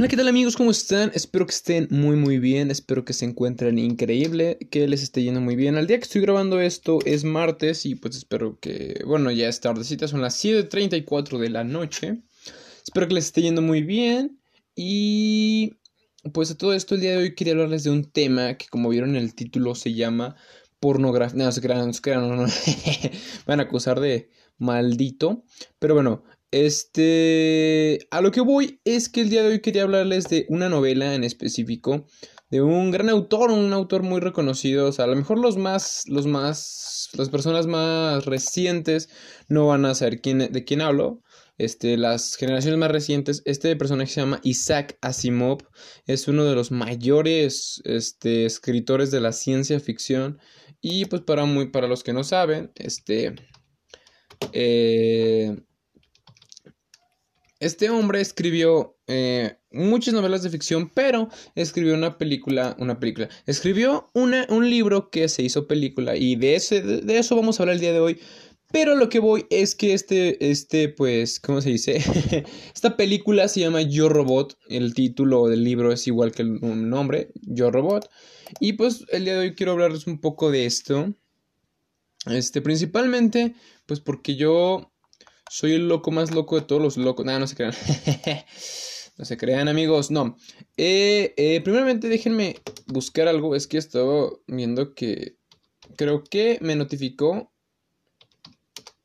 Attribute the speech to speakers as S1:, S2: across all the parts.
S1: Hola, ¿qué tal amigos? ¿Cómo están? Espero que estén muy muy bien, espero que se encuentren increíble, que les esté yendo muy bien. Al día que estoy grabando esto es martes y pues espero que, bueno, ya es tardecita, son las 7.34 de la noche. Espero que les esté yendo muy bien y pues a todo esto el día de hoy quería hablarles de un tema que como vieron en el título se llama pornografía. No, no no, no. van a acusar de maldito. Pero bueno, este, a lo que voy es que el día de hoy quería hablarles de una novela en específico, de un gran autor, un autor muy reconocido, o sea, a lo mejor los más, los más, las personas más recientes no van a saber quién, de quién hablo, este, las generaciones más recientes, este personaje se llama Isaac Asimov, es uno de los mayores, este, escritores de la ciencia ficción, y pues para, muy, para los que no saben, este, eh, este hombre escribió eh, muchas novelas de ficción, pero escribió una película, una película, escribió una, un libro que se hizo película y de, ese, de, eso vamos a hablar el día de hoy. Pero lo que voy es que este, este, pues, ¿cómo se dice? Esta película se llama Yo Robot. El título del libro es igual que el nombre, Yo Robot. Y pues el día de hoy quiero hablarles un poco de esto. Este, principalmente, pues porque yo soy el loco más loco de todos los locos. Nada, no se crean. no se crean, amigos. No. Eh, eh, primeramente, déjenme buscar algo. Es que he estado viendo que. Creo que me notificó.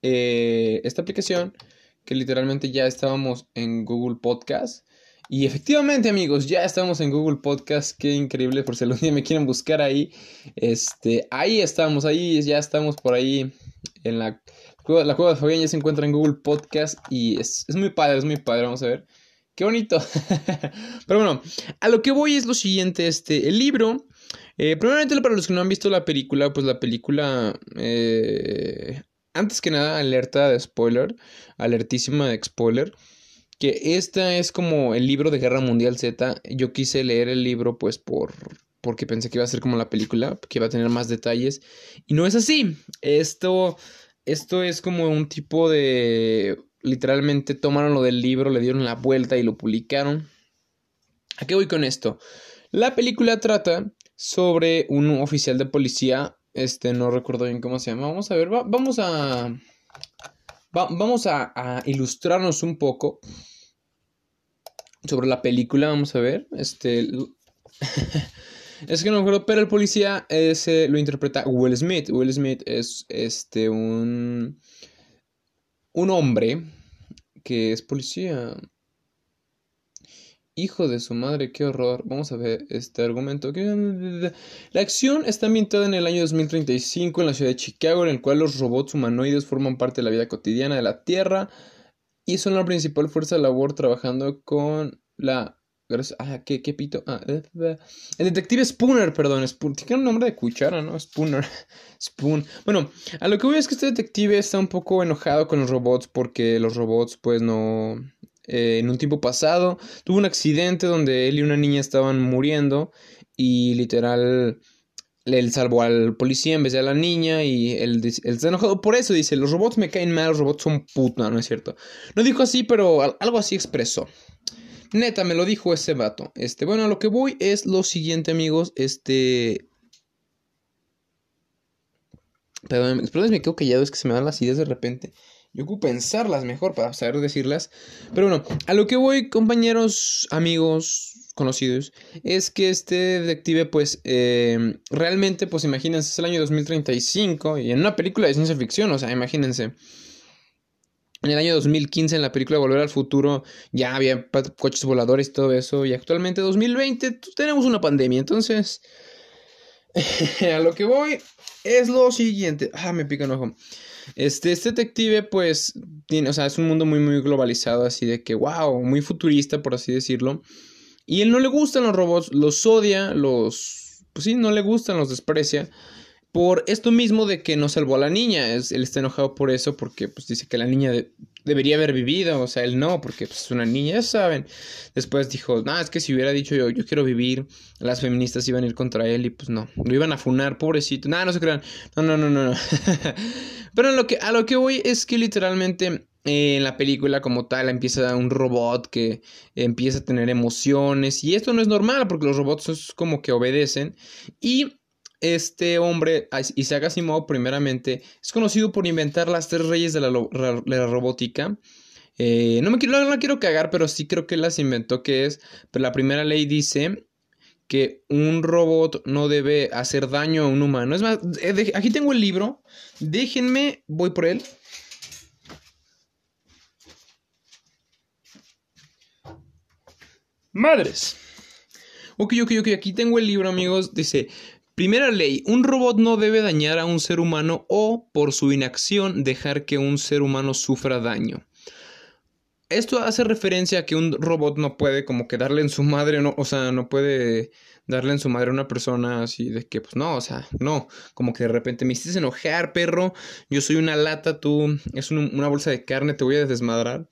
S1: Eh, esta aplicación. Que literalmente ya estábamos en Google Podcast. Y efectivamente, amigos, ya estamos en Google Podcast. Qué increíble. Por si algún día me quieren buscar ahí. Este. Ahí estamos. Ahí ya estamos por ahí. En la la Cueva de Fabián ya se encuentra en Google Podcast y es, muy padre, es muy padre, vamos a ver. Qué bonito. Pero bueno, a lo que voy es lo siguiente, este, el libro, eh, primeramente para los que no han visto la película, pues la película, eh, antes que nada, alerta de spoiler, alertísima de spoiler, que esta es como el libro de Guerra Mundial Z, yo quise leer el libro pues por porque pensé que iba a ser como la película, que iba a tener más detalles, y no es así, esto esto es como un tipo de... Literalmente tomaron lo del libro, le dieron la vuelta y lo publicaron. ¿A qué voy con esto? La película trata sobre un oficial de policía. Este, no recuerdo bien cómo se llama. Vamos a ver, vamos a... vamos a, ilustrarnos un poco sobre la película. Vamos a ver. Este... Es que no me acuerdo, pero el policía ese lo interpreta Will Smith. Will Smith es este un un hombre que es policía. Hijo de su madre, qué horror. Vamos a ver este argumento. La acción está ambientada en el año 2035 en la ciudad de Chicago, en el cual los robots humanoides forman parte de la vida cotidiana de la Tierra y son la principal fuerza de labor trabajando con la Ah, ¿qué, qué pito? Ah, eh, eh, el detective Spooner, perdón. Spooner. Tiene un nombre de cuchara, ¿no? Spooner. Spoon. Bueno, a lo que voy es que este detective está un poco enojado con los robots porque los robots, pues, no. Eh, en un tiempo pasado tuvo un accidente donde él y una niña estaban muriendo y literal él salvó al policía en vez de a la niña y él, él, está enojado por eso. Dice, los robots me caen mal, los robots son puta, no es cierto. No dijo así, pero algo así expresó. Neta, me lo dijo ese vato. Este, bueno, a lo que voy es lo siguiente, amigos. Este. Perdón, me quedo callado, es que se me dan las ideas de repente. Yo ocupo pensarlas mejor para saber decirlas. Pero bueno, a lo que voy, compañeros, amigos, conocidos, es que este detective, pues, eh, realmente, pues imagínense, es el año 2035 y en una película de ciencia ficción, o sea, imagínense. En el año 2015, en la película Volver al Futuro, ya había coches voladores y todo eso. Y actualmente, 2020, pues, tenemos una pandemia. Entonces, a lo que voy es lo siguiente. Ah, me pica un ojo. Este, este detective, pues, tiene, o sea, es un mundo muy, muy globalizado, así de que, wow, muy futurista, por así decirlo. Y él no le gustan los robots, los odia, los, pues sí, no le gustan, los desprecia por esto mismo de que no salvó a la niña. Es, él está enojado por eso porque pues, dice que la niña debería haber vivido, o sea, él no, porque pues, es una niña, ya saben. Después dijo, no, es que si hubiera dicho yo, yo quiero vivir, las feministas iban a ir contra él y pues no, lo iban a funar, pobrecito. Nada, no se crean. No, no, no, no, no. Pero lo que, a lo que voy es que literalmente en la película como tal empieza un robot que empieza a tener emociones y esto no es normal porque los robots es como que obedecen y este hombre, Isaac Asimov, primeramente, es conocido por inventar las tres reyes de la, robótica. Eh, no me quiero, no la quiero cagar, pero sí creo que las inventó, que es, pero la primera ley dice que un robot no debe hacer daño a un humano. Es más, eh, aquí tengo el libro, déjenme, voy por él. Madres. Ok, ok, ok, aquí tengo el libro, amigos. Dice, primera ley, un robot no debe dañar a un ser humano o, por su inacción, dejar que un ser humano sufra daño. Esto hace referencia a que un robot no puede como que darle en su madre, o sea, no puede darle en su madre a una persona así de que, pues no, o sea, no, como que de repente me hiciste enojar, perro, yo soy una lata, tú es una bolsa de carne, te voy a desmadrar.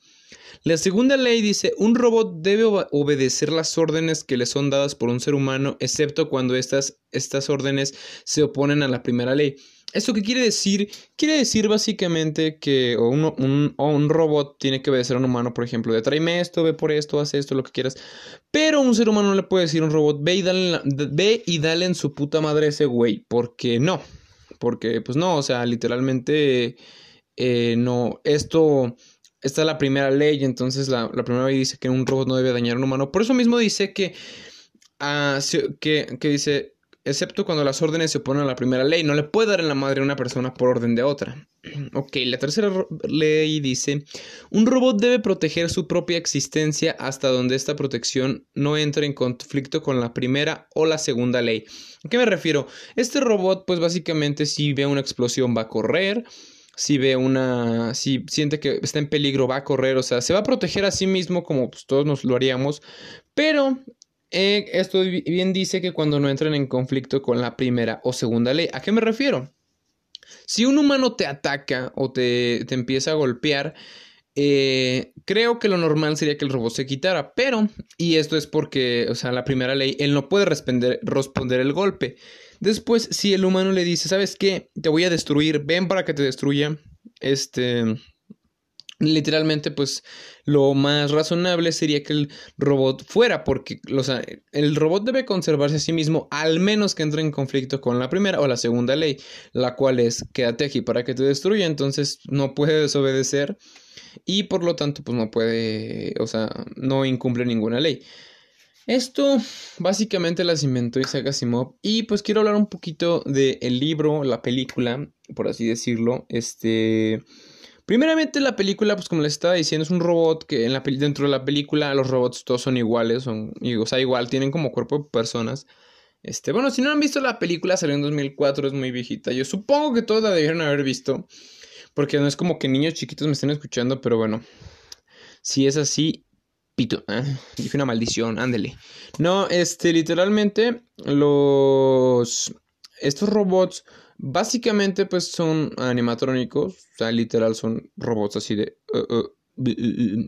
S1: La segunda ley dice, un robot debe obedecer las órdenes que le son dadas por un ser humano, excepto cuando estas, estas órdenes se oponen a la primera ley. ¿Esto qué quiere decir? Quiere decir básicamente que un, un, robot tiene que obedecer a un humano, por ejemplo, de tráeme esto, ve por esto, haz esto, lo que quieras. Pero un ser humano no le puede decir a un robot, ve y dale, ve y dale en su puta madre ese güey, porque no. Porque, pues no, o sea, literalmente, eh, no, esto esta es la primera ley, entonces la, primera ley dice que un robot no debe dañar a un humano. Por eso mismo dice que, uh, que, que, dice, excepto cuando las órdenes se oponen a la primera ley, no le puede dar en la madre a una persona por orden de otra. ok, la tercera ley dice, un robot debe proteger su propia existencia hasta donde esta protección no entre en conflicto con la primera o la segunda ley. ¿A qué me refiero? Este robot, pues básicamente si ve una explosión va a correr si ve una, si siente que está en peligro, va a correr, o sea, se va a proteger a sí mismo como pues, todos nos lo haríamos, pero eh, esto bien dice que cuando no entren en conflicto con la primera o segunda ley, ¿a qué me refiero? Si un humano te ataca o te, te empieza a golpear, eh, creo que lo normal sería que el robot se quitara, pero, y esto es porque, o sea, la primera ley, él no puede responder, responder el golpe. Después, si el humano le dice, ¿sabes qué? Te voy a destruir, ven para que te destruya. Este, literalmente, pues lo más razonable sería que el robot fuera, porque o sea, el robot debe conservarse a sí mismo, al menos que entre en conflicto con la primera o la segunda ley, la cual es quédate aquí para que te destruya, entonces no puede desobedecer y por lo tanto, pues no puede, o sea, no incumple ninguna ley. Esto básicamente las inventó Isaac Asimov y pues quiero hablar un poquito del el libro, la película, por así decirlo. Este, primeramente la película, pues como les estaba diciendo, es un robot que en la, dentro de la película los robots todos son iguales, son, o sea, igual, tienen como cuerpo de personas. Este, bueno, si no han visto la película, salió en 2004, es muy viejita. Yo supongo que todos la debieron haber visto, porque no es como que niños chiquitos me estén escuchando, pero bueno, si es así, Pito, ¿eh? dije una maldición, ándele. No, este, literalmente, los. Estos robots, básicamente, pues son animatrónicos. O sea, literal, son robots así de. Uh, uh,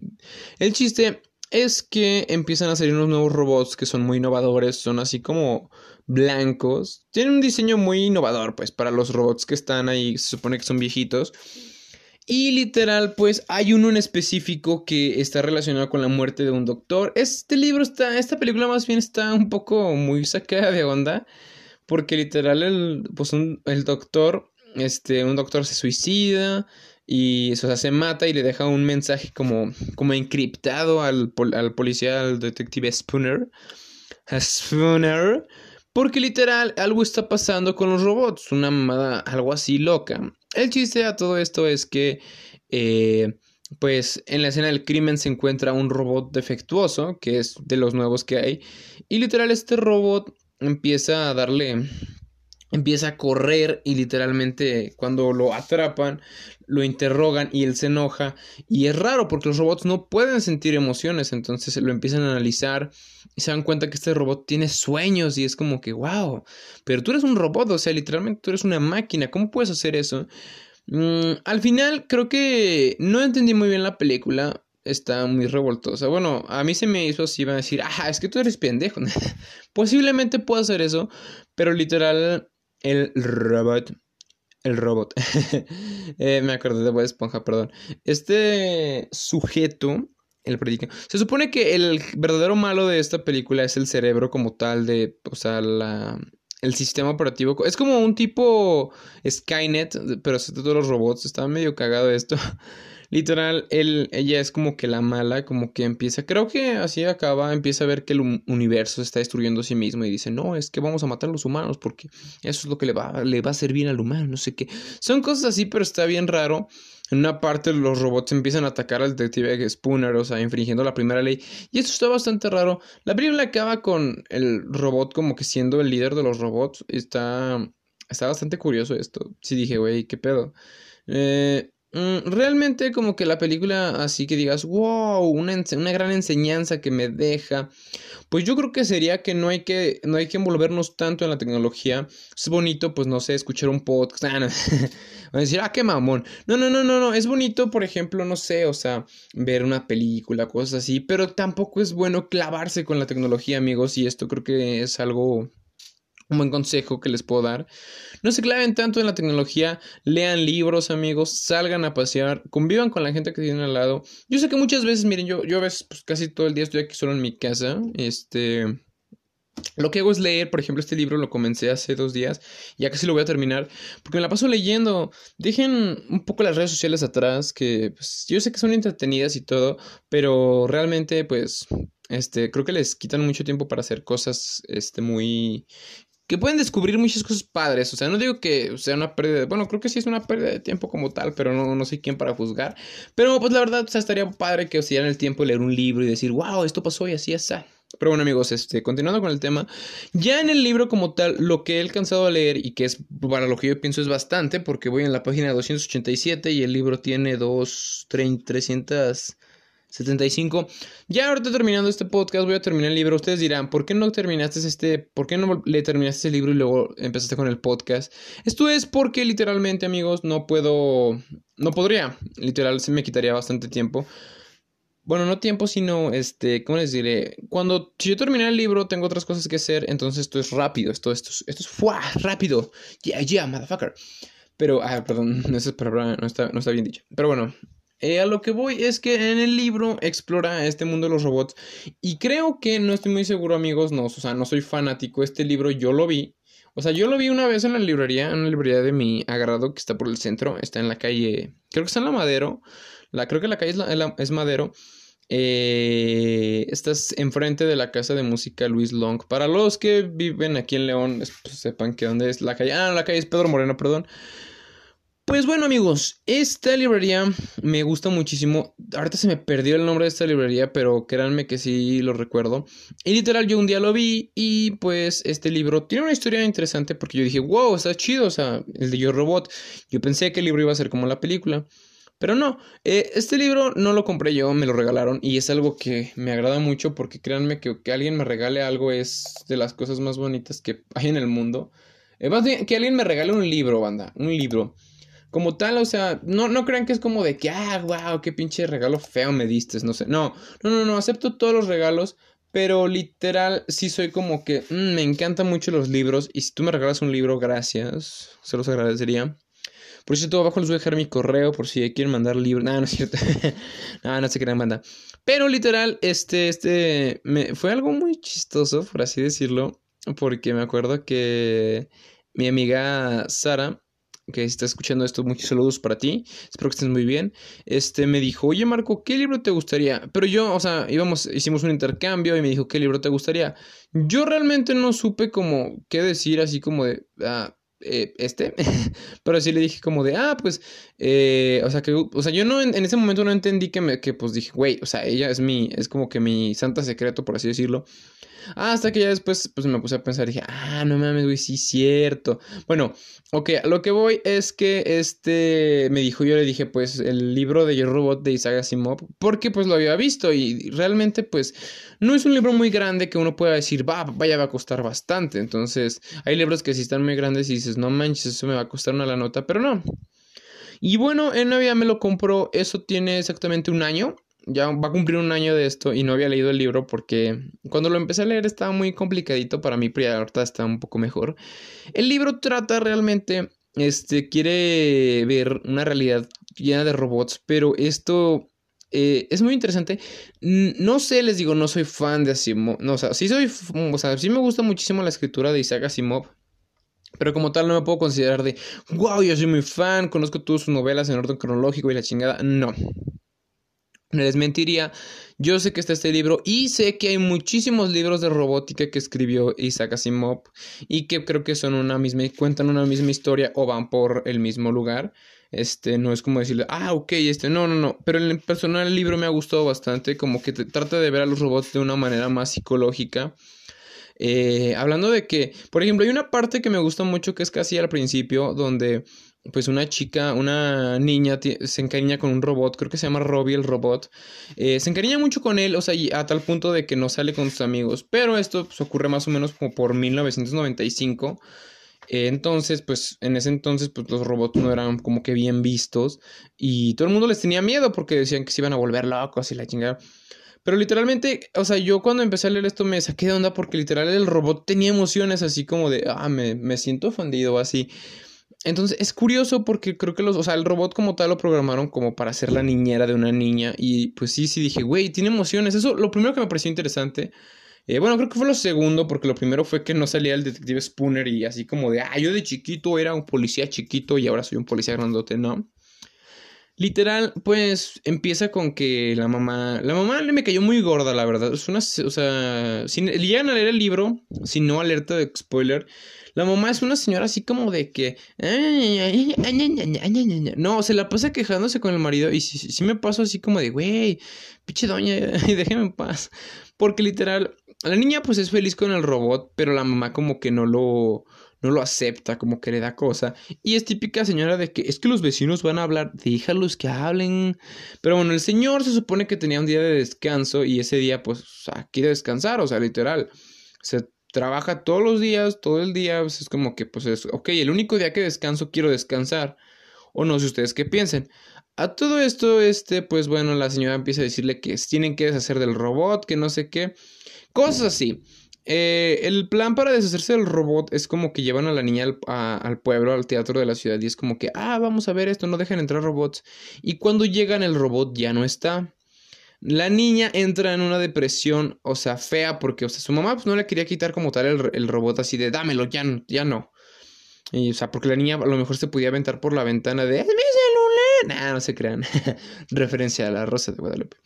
S1: El chiste es que empiezan a salir unos nuevos robots que son muy innovadores, son así como blancos. Tienen un diseño muy innovador, pues, para los robots que están ahí, se supone que son viejitos. Y literal, pues hay uno en específico que está relacionado con la muerte de un doctor. Este libro está, esta película más bien está un poco muy sacada de onda. Porque literal, el, pues el doctor, este, un doctor se suicida y eso, se mata y le deja un mensaje como, como encriptado al, al policía, al detective Spooner. Spooner. Porque literal, algo está pasando con los robots, una mamada, algo así loca. El chiste a todo esto es que, eh, pues, en la escena del crimen se encuentra un robot defectuoso, que es de los nuevos que hay, y literal este robot empieza a darle empieza a correr y literalmente cuando lo atrapan lo interrogan y él se enoja y es raro porque los robots no pueden sentir emociones entonces lo empiezan a analizar y se dan cuenta que este robot tiene sueños y es como que wow pero tú eres un robot o sea literalmente tú eres una máquina ¿cómo puedes hacer eso? Mm, al final creo que no entendí muy bien la película está muy revoltosa. Bueno, a mí se me hizo así, iban a decir, ah, es que tú eres pendejo. Posiblemente puedo hacer eso, pero literal el robot El robot. Eh, me acordé de Bob Esponja, perdón. Este sujeto, el predica. Se supone que el verdadero malo de esta película es el cerebro como tal de, o sea, la, el sistema operativo. Es como un tipo Skynet, pero de todos los robots. Estaba medio cagado esto. Literal, él, ella es como que la mala, como que empieza, creo que así acaba, empieza a ver que el universo se está destruyendo a sí mismo y dice, no, es que vamos a matar a los humanos porque eso es lo que le va, le va a hacer bien al humano, no sé qué. Son cosas así, pero está bien raro. En una parte los robots empiezan a atacar al detective Spooner, o sea, infringiendo la primera ley. Y esto está bastante raro. La película acaba con el robot como que siendo el líder de los robots. Está, está bastante curioso esto. Sí dije, güey, ¿qué pedo? Eh, realmente como que la película así que digas, wow, una, una, gran enseñanza que me deja, pues yo creo que sería que no hay que, no hay que envolvernos tanto en la tecnología. Es bonito, pues no sé, escuchar un podcast. Ah, no. a decir, ah, qué mamón. No, no, no, no, no. Es bonito, por ejemplo, no sé, o sea, ver una película, cosas así, pero tampoco es bueno clavarse con la tecnología, amigos, y esto creo que es algo un buen consejo que les puedo dar. No se claven tanto en la tecnología, lean libros, amigos, salgan a pasear, convivan con la gente que tienen al lado. Yo sé que muchas veces, miren, yo, yo a veces pues, casi todo el día estoy aquí solo en mi casa. Este. Lo que hago es leer, por ejemplo, este libro lo comencé hace dos días, ya casi lo voy a terminar, porque me la paso leyendo. Dejen un poco las redes sociales atrás, que pues, yo sé que son entretenidas y todo, pero realmente, pues, este, creo que les quitan mucho tiempo para hacer cosas, este, muy que pueden descubrir muchas cosas padres. O sea, no digo que sea una pérdida de... Bueno, creo que sí es una pérdida de tiempo como tal, pero no, no soy quien para juzgar. Pero pues la verdad, o sea, estaría padre que os el tiempo de leer un libro y decir, wow, esto pasó y así está. Pero bueno amigos, este, continuando con el tema, ya en el libro como tal, lo que he alcanzado a leer y que es, para lo que yo pienso es bastante, porque voy en la página 287 y el libro tiene dos, 300... 75. Ya ahorita terminando este podcast voy a terminar el libro. Ustedes dirán, ¿por qué no terminaste este, por qué no le terminaste el libro y luego empezaste con el podcast? Esto es porque literalmente, amigos, no puedo, no podría. Literal, se me quitaría bastante tiempo. Bueno, no tiempo, sino, este, ¿cómo les diré? Cuando, si yo terminé el libro, tengo otras cosas que hacer, entonces esto es rápido, esto, esto, esto es, ¡fua! rápido. Yeah, yeah, motherfucker. Pero, ah, perdón, esa palabra no está, no está bien dicha. Pero bueno, eh, a lo que voy es que en el libro explora este mundo de los robots y creo que no estoy muy seguro amigos, no, o sea, no soy fanático, este libro yo lo vi, o sea, yo lo vi una vez en la librería, en la librería de mi agrado que está por el centro, está en la calle, creo que está en la Madero, la, creo que la calle es, Madero, eh, estás enfrente de la casa de música Luis Long. Para los que viven aquí en León, pues, sepan que dónde es la calle. Ah, la calle es Pedro Moreno, perdón. Pues bueno amigos, esta librería me gusta muchísimo. Ahorita se me perdió el nombre de esta librería, pero créanme que sí lo recuerdo. Y literal yo un día lo vi y pues este libro tiene una historia interesante porque yo dije, wow, está chido, o sea, el de Yo Robot. Yo pensé que el libro iba a ser como la película. Pero no, eh, este libro no lo compré yo, me lo regalaron y es algo que me agrada mucho porque créanme que que alguien me regale algo es de las cosas más bonitas que hay en el mundo. Eh, más bien, que alguien me regale un libro, banda, un libro como tal, o sea, no, no crean que es como de que, ah, wow, qué pinche regalo feo me diste, no sé. No, no, no, no, acepto todos los regalos, pero literal sí soy como que mm, me encantan mucho los libros y si tú me regalas un libro, gracias, se los agradecería. Por cierto, abajo les voy a dejar mi correo por si quieren mandar libros. No, no es cierto. no, no sé qué manda. Pero literal, este, este, fue algo muy chistoso, por así decirlo, porque me acuerdo que mi amiga Sara que está escuchando esto, muchos saludos para ti. Espero que estés muy bien. Este me dijo, oye Marco, ¿qué libro te gustaría? Pero yo, o sea, íbamos, hicimos un intercambio y me dijo, ¿qué libro te gustaría? Yo realmente no supe como qué decir, así como de, ah, eh, este, pero sí le dije como de, ah, pues, eh, o sea, que, o sea, yo no, en, ese momento no entendí que me, que pues dije, güey, o sea, ella es mi, es como que mi santa secreto, por así decirlo. hasta que ya después, pues me puse a pensar, dije, ah, no mames, güey, sí, cierto. Bueno, ok, lo que voy es que este me dijo, yo le dije, pues, el libro de Yo Robot de Isaac Asimov, porque pues lo había visto y realmente, pues, no es un libro muy grande que uno pueda decir, va, vaya, va a costar bastante. Entonces, hay libros que sí están muy grandes y dices, no manches, eso me va a costar una la nota, pero no. Y bueno, en Navidad me lo compró, eso tiene exactamente un año. Ya va a cumplir un año de esto y no había leído el libro porque cuando lo empecé a leer estaba muy complicadito para mí, pero ahorita está un poco mejor. El libro trata realmente este, quiere ver una realidad llena de robots, pero esto eh, es muy interesante. No sé, les digo, no soy fan de Asimov. No, o sea, sí soy, o sea, sí me gusta muchísimo la escritura de Isaac Asimov. Pero como tal no me puedo considerar de, wow, yo soy muy fan, conozco todas sus novelas en orden cronológico y la chingada. No. Les mentiría. Yo sé que está este libro y sé que hay muchísimos libros de robótica que escribió Isaac Asimov y que creo que son una misma, cuentan una misma historia o van por el mismo lugar. Este, no es como decirle, ah, ok, este, no, no, no. Pero en personal el libro me ha gustado bastante, como que trata de ver a los robots de una manera más psicológica. Eh, hablando de que, por ejemplo, hay una parte que me gusta mucho que es casi al principio, donde pues una chica, una niña se encariña con un robot, creo que se llama Robbie el robot, eh, se encariña mucho con él, o sea, a tal punto de que no sale con sus amigos, pero esto pues, ocurre más o menos como por 1995. Entonces, pues en ese entonces, pues los robots no eran como que bien vistos y todo el mundo les tenía miedo porque decían que se iban a volver locos y la chingada. Pero literalmente, o sea, yo cuando empecé a leer esto me saqué de onda porque literal el robot tenía emociones así como de, ah, me, me siento ofendido así. Entonces es curioso porque creo que los, o sea, el robot como tal lo programaron como para ser la niñera de una niña y pues sí, sí dije, güey, tiene emociones. Eso, lo primero que me pareció interesante. Eh, bueno, creo que fue lo segundo porque lo primero fue que no salía el detective Spooner y así como de, ah, yo de chiquito era un policía chiquito y ahora soy un policía grandote, ¿no? Literal, pues empieza con que la mamá. La mamá le me cayó muy gorda, la verdad. Es una. O sea, si llegan a leer el libro, si no alerta de spoiler. La mamá es una señora así como de que. No, se la pasa quejándose con el marido. Y si, si me paso así como de, güey, pinche doña, déjeme en paz. Porque literal, la niña pues es feliz con el robot, pero la mamá como que no lo no lo acepta, como que le da cosa. Y es típica señora de que es que los vecinos van a hablar, déjalos que hablen. Pero bueno, el señor se supone que tenía un día de descanso y ese día pues quiere descansar, o sea, literal. Se trabaja todos los días, todo el día, pues, es como que pues es, ok, el único día que descanso quiero descansar. O no sé ustedes qué piensen. A todo esto, este, pues bueno, la señora empieza a decirle que tienen que deshacer del robot, que no sé qué. Cosas así. Eh, el plan para deshacerse del robot es como que llevan a la niña al, pueblo, al teatro de la ciudad, y es como que, ah, vamos a ver esto, no dejen entrar robots. Y cuando llegan, el robot ya no está. La niña entra en una depresión, o sea, fea, porque, o sea, su mamá pues, no le quería quitar como tal el, robot así de, dámelo, ya, ya no. O sea, porque la niña a lo mejor se podía aventar por la ventana de, ¡es! Nah, no se crean. Referencia a la Rosa de Guadalupe.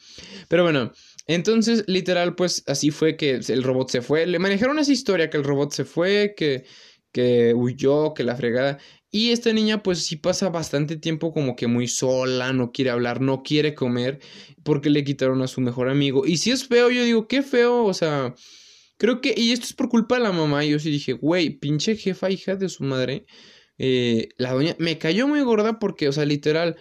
S1: Pero bueno, entonces, literal, pues así fue que el robot se fue. Le manejaron esa historia que el robot se fue, que, que huyó, que la fregada. Y esta niña pues sí pasa bastante tiempo como que muy sola, no quiere hablar, no quiere comer, porque le quitaron a su mejor amigo. Y si es feo, yo digo, qué feo, o sea, creo que, y esto es por culpa de la mamá, yo sí dije, güey, pinche jefa, hija de su madre. Eh, la doña me cayó muy gorda porque, o sea, literal,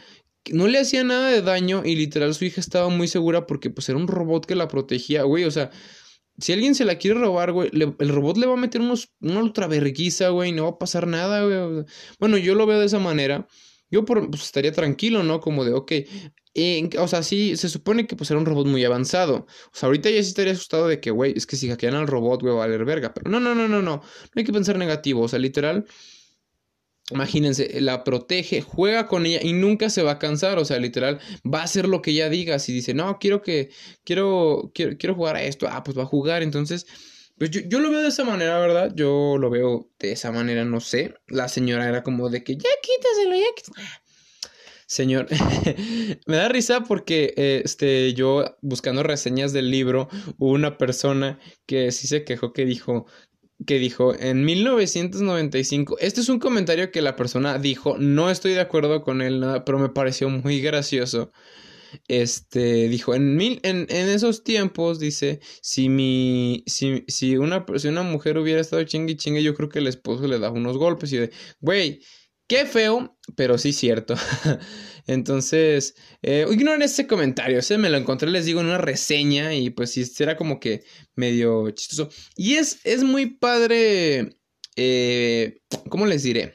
S1: no le hacía nada de daño y literal su hija estaba muy segura porque pues era un robot que la protegía, güey, o sea, si alguien se la quiere robar, güey, el robot le va a meter unos, una ultra verguiza, güey, no va a pasar nada, güey. Bueno, yo lo veo de esa manera. Yo por, pues, estaría tranquilo, ¿no? Como de, ok, o sea, sí, se supone que pues era un robot muy avanzado. O sea, ahorita ya sí estaría asustado de que, güey, es que si hackean al robot, güey, va a valer verga. Pero no, no, no, no, no. No hay que pensar negativo. O sea, literal, Imagínense, la protege, juega con ella y nunca se va a cansar, o sea, literal, va a hacer lo que ella diga. Si dice, no, quiero que, quiero, quiero, quiero jugar a esto, ah, pues va a jugar. Entonces, pues yo, yo, lo veo de esa manera, ¿verdad? Yo lo veo de esa manera, no sé. La señora era como de que, ya quítaselo, ya quítaselo. Señor, me da risa porque este, yo buscando reseñas del libro, hubo una persona que sí se quejó que dijo que dijo en 1995, este es un comentario que la persona dijo, no estoy de acuerdo con él, nada, pero me pareció muy gracioso. Este dijo, en, mil, en, en esos tiempos, dice, si mi, si, si, una, si una mujer hubiera estado chingue chingue, yo creo que el esposo le da unos golpes y de, güey, Qué feo, pero sí cierto. Entonces, eh, ignoren ese comentario. Ese me lo encontré, les digo, en una reseña y pues sí, era como que medio chistoso. Y es, es muy padre, eh, ¿cómo les diré?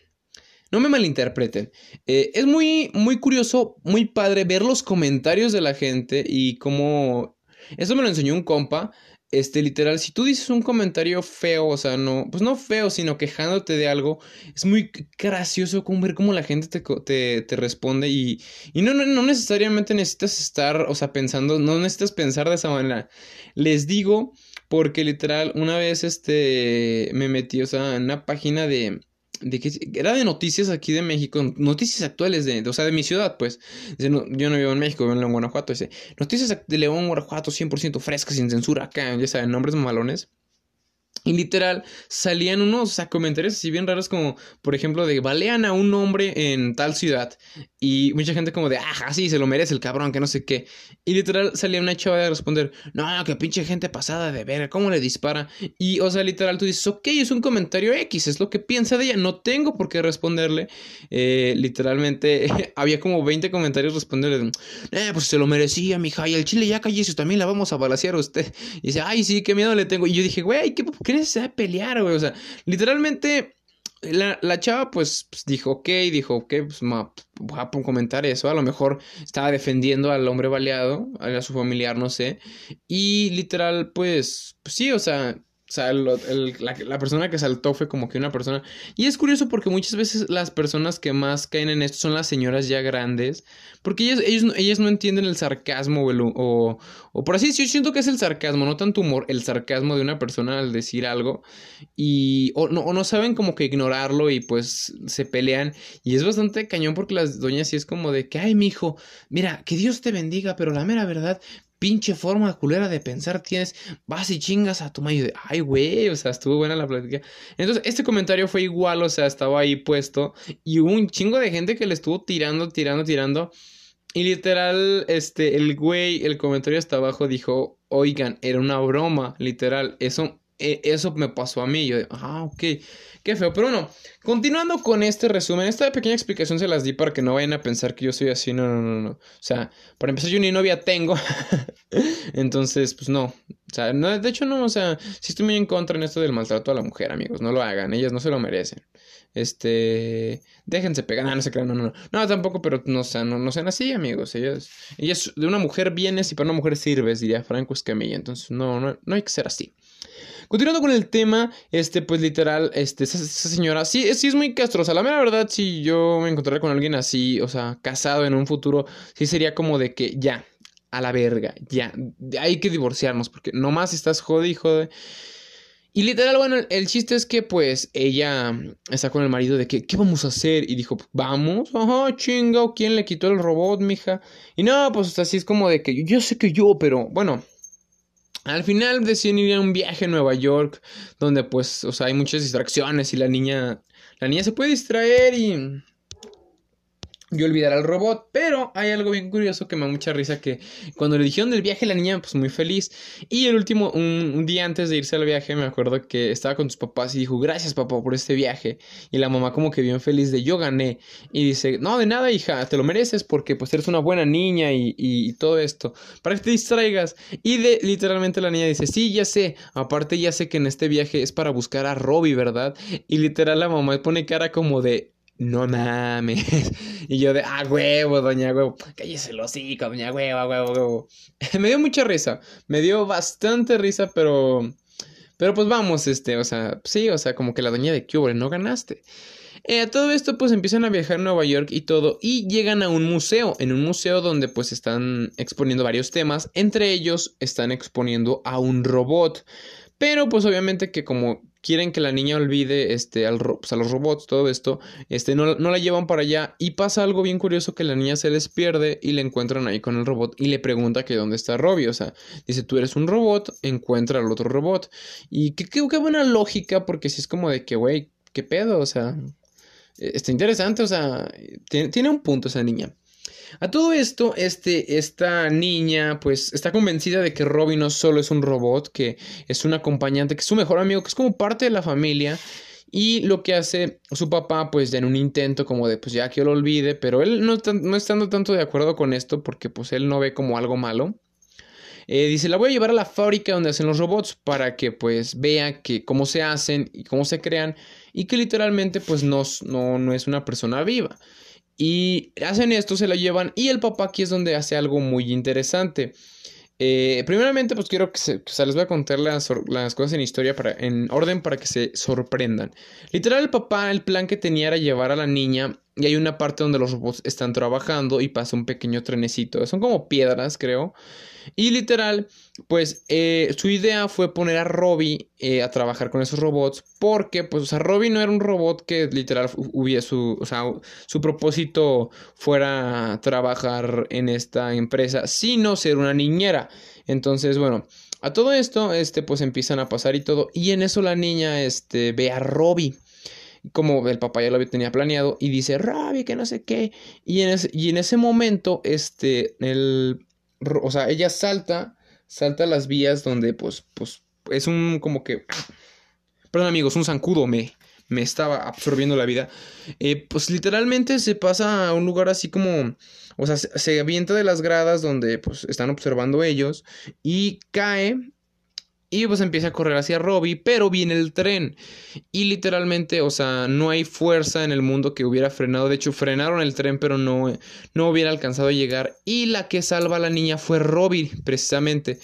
S1: No me malinterpreten. Eh, es muy, muy curioso, muy padre ver los comentarios de la gente y cómo... Eso me lo enseñó un compa este, literal, si tú dices un comentario feo, o sea, no, pues no feo, sino quejándote de algo, es muy gracioso ver cómo la gente te, te, responde y, y no, no, no, necesariamente necesitas estar, o sea, pensando, no necesitas pensar de esa manera. Les digo, porque literal, una vez, este, me metí, o sea, en una página de de que era de noticias aquí de México, noticias actuales de, o sea, de mi ciudad, pues. yo no vivo en México, vivo en León, Guanajuato. Dice, noticias de León, Guanajuato, 100% frescas, sin censura, acá, ya saben, nombres malones. Y literal, salían unos comentarios así bien raros como, por ejemplo, de balean a un hombre en tal ciudad. Y mucha gente como de, ah, sí, se lo merece el cabrón, que no sé qué. Y literal salía una chava de responder, no, que pinche gente pasada de ver, ¿cómo le dispara? Y, o sea, literal, tú dices, ok, es un comentario X, es lo que piensa de ella, no tengo por qué responderle. Eh, literalmente, había como 20 comentarios respondiendo, eh, pues se lo merecía, mija, y el chile ya callese, también la vamos a balasear a usted. Y dice, ay, sí, qué miedo le tengo. Y yo dije, güey, ¿qué, qué necesidad de pelear, güey? O sea, literalmente la, la, chava pues, pues, dijo, ok, dijo, ok, pues ma, voy a comentar eso, a lo mejor estaba defendiendo al hombre baleado, a su familiar, no sé, y literal, pues, pues sí, o sea, o sea, la, persona que saltó fue como que una persona. Y es curioso porque muchas veces las personas que más caen en esto son las señoras ya grandes. Porque ellas, ellas no entienden el sarcasmo o, o, por así decirlo, yo siento que es el sarcasmo, no tanto humor, el sarcasmo de una persona al decir algo. Y o no, o no saben como que ignorarlo y pues se pelean. Y es bastante cañón porque las doñas sí es como de que, ay, mi hijo, mira, que Dios te bendiga, pero la mera verdad, pinche forma culera de pensar tienes, vas y chingas a tu mayo de, ay, güey, o sea, estuvo buena la plática. Entonces, este comentario fue igual, o sea, estaba ahí puesto y hubo un chingo de gente que le estuvo tirando, tirando, tirando. Y literal, este, el güey, el comentario hasta abajo dijo, oigan, era una broma, literal, eso, e, eso me pasó a mí. Yo, ah, ok. Qué feo. Pero bueno, continuando con este resumen, esta pequeña explicación se las di para que no vayan a pensar que yo soy así. No, no, no, no. O sea, para empezar, yo ni novia tengo. Entonces, pues no. O sea, no, de hecho, no. O sea, sí estoy muy en contra en esto del maltrato a la mujer, amigos. No lo hagan. Ellas no se lo merecen. Este. Déjense pegar. No, no se crean. No, no, no. No, tampoco, pero no, o no, no sean así, amigos. Ellas, ellas de una mujer vienes y para una mujer sirves, diría Franco Escamilla. Entonces, no, no, no hay que ser así. Continuando con el tema, este, pues literal, este, esa, señora, sí, sí es muy castrosa. La mera verdad, si yo me encontrara con alguien así, o sea, casado en un futuro, sí sería como de que ya, a la verga, ya, hay que divorciarnos, porque nomás estás jode y. Y literal, bueno, el chiste es que pues ella está con el marido de que, ¿qué vamos a hacer? Y dijo, vamos, ajá, chingo, ¿quién le quitó el robot, mija? Y no, pues así es como de que yo sé que yo, pero bueno, al final deciden ir a un viaje a Nueva York, donde pues, o sea, hay muchas distracciones y la niña, la niña se puede distraer y y olvidar al robot. Pero hay algo bien curioso que me da mucha risa que cuando le dijeron del viaje la niña pues muy feliz. Y el último, un, día antes de irse al viaje me acuerdo que estaba con sus papás y dijo gracias papá por este viaje. Y la mamá como que bien feliz de yo gané. Y dice no de nada hija, te lo mereces porque pues eres una buena niña y, y, todo esto. Para que te distraigas. Y de literalmente la niña dice sí ya sé. Aparte ya sé que en este viaje es para buscar a Robbie, ¿verdad? Y literal la mamá pone cara como de no mames. Y yo de, ah, huevo, doña huevo. Cállese los hocico, doña huevo, huevo, huevo. me dio mucha risa. Me dio bastante risa, pero. Pero pues vamos, este, o sea, sí, o sea, como que la doña de Cubre, no ganaste. Eh, todo esto pues empiezan a viajar a Nueva York y todo y llegan a un museo, en un museo donde pues están exponiendo varios temas, entre ellos están exponiendo a un robot, pero pues obviamente que como quieren que la niña olvide este, pues, a los robots, todo esto, este, no, no, la llevan para allá y pasa algo bien curioso que la niña se les pierde y le encuentran ahí con el robot y le pregunta que dónde está Robbie, o sea, dice, tú eres un robot, encuentra al otro robot. Y qué, qué, qué buena lógica, porque si es como de que, güey, qué pedo, o sea, está interesante, o sea, tiene, tiene un punto esa niña. A todo esto, este, esta niña pues está convencida de que Robin no solo es un robot, que es un acompañante, que es su mejor amigo, que es como parte de la familia. Y lo que hace su papá, pues en un intento como de, pues ya que lo olvide, pero él no, no estando tanto de acuerdo con esto, porque pues él no ve como algo malo. Eh, dice, la voy a llevar a la fábrica donde hacen los robots para que pues vea que cómo se hacen y cómo se crean y que literalmente pues no, no, no es una persona viva. Y hacen esto, se la llevan y el papá aquí es donde hace algo muy interesante. Eh, primeramente, pues quiero que se, o sea, les voy a contar las, las, cosas en historia para, en orden para que se sorprendan. Literal, el papá, el plan que tenía era llevar a la niña y hay una parte donde los robots están trabajando y pasa un pequeño trenecito. Son como piedras, creo. Y literal, pues eh, su idea fue poner a Robbie eh, a trabajar con esos robots. Porque, pues, o sea, Robbie no era un robot que literal hubiera su, o sea, su propósito fuera trabajar en esta empresa, sino ser una niñera. Entonces, bueno, a todo esto, este, pues empiezan a pasar y todo. Y en eso la niña, este, ve a Robbie como el papá ya lo tenía planeado y dice, Robbie, que no sé qué. Y en ese, y en ese momento, este, el, o sea, ella salta, salta las vías donde, pues, pues, es un, como que, perdón amigos, un zancudo me, me estaba absorbiendo la vida. Eh, pues literalmente se pasa a un lugar así como, o sea, se, se avienta de las gradas donde, pues, están observando ellos y cae y pues empieza a correr hacia Robbie, pero viene el tren. Y literalmente, o sea, no hay fuerza en el mundo que hubiera frenado. De hecho, frenaron el tren, pero no, no hubiera alcanzado a llegar. Y la que salva a la niña fue Robbie, precisamente.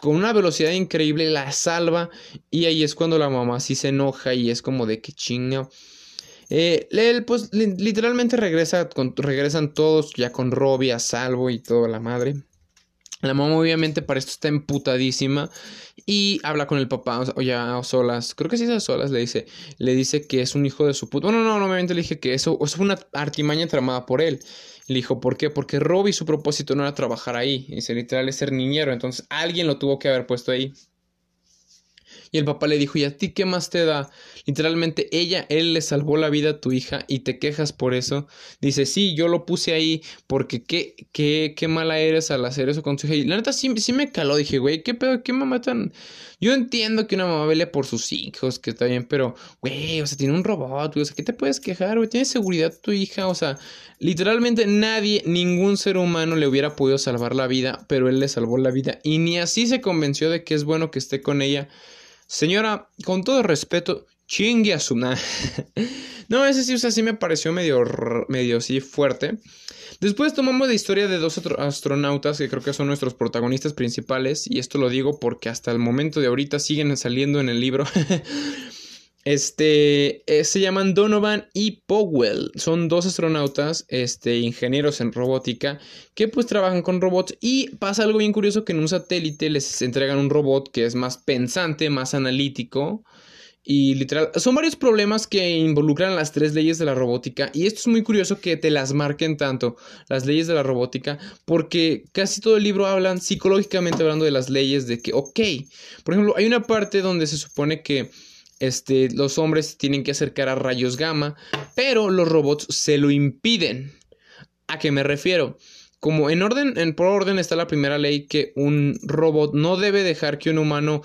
S1: Con una velocidad increíble la salva. Y ahí es cuando la mamá sí se enoja y es como de que chinga. Eh, él, pues, literalmente regresa, regresan todos ya con Robbie a salvo y toda la madre. La mamá obviamente para esto está emputadísima y habla con el papá, o ya solas, creo que sí es a solas, le dice, le dice que es un hijo de su puta. Bueno, no, no, obviamente le dije que eso, eso fue una artimaña tramada por él. Le dijo, ¿por qué? Porque Robbie su propósito no era trabajar ahí, y literal es ser niñero, entonces alguien lo tuvo que haber puesto ahí. Y el papá le dijo, ¿y a ti qué más te da? Literalmente ella, él le salvó la vida a tu hija y te quejas por eso. Dice, sí, yo lo puse ahí porque qué, qué, qué mala eres al hacer eso con tu hija. Y la neta sí, sí me caló, dije, güey, ¿qué pedo? ¿Qué mamá tan...? Yo entiendo que una mamá vele por sus hijos, que está bien, pero, güey, o sea, tiene un robot, güey, o sea, ¿qué te puedes quejar, güey? Tiene seguridad tu hija, o sea, literalmente nadie, ningún ser humano le hubiera podido salvar la vida, pero él le salvó la vida y ni así se convenció de que es bueno que esté con ella. Señora, con todo respeto, chingue a su... no, ese sí, o sea, me pareció medio, medio sí fuerte. Después tomamos la historia de dos astronautas que creo que son nuestros protagonistas principales. Y esto lo digo porque hasta el momento de ahorita siguen saliendo en el libro. Este, eh, se llaman Donovan y Powell. Son dos astronautas, este, ingenieros en robótica, que pues trabajan con robots y pasa algo bien curioso que en un satélite les entregan un robot que es más pensante, más analítico. Y literal, son varios problemas que involucran las tres leyes de la robótica. Y esto es muy curioso que te las marquen tanto, las leyes de la robótica, porque casi todo el libro hablan psicológicamente hablando de las leyes de que, ok, por ejemplo, hay una parte donde se supone que este, los hombres tienen que acercar a rayos gamma, pero los robots se lo impiden. ¿A qué me refiero? Como en orden, en por orden está la primera ley que un robot no debe dejar que un humano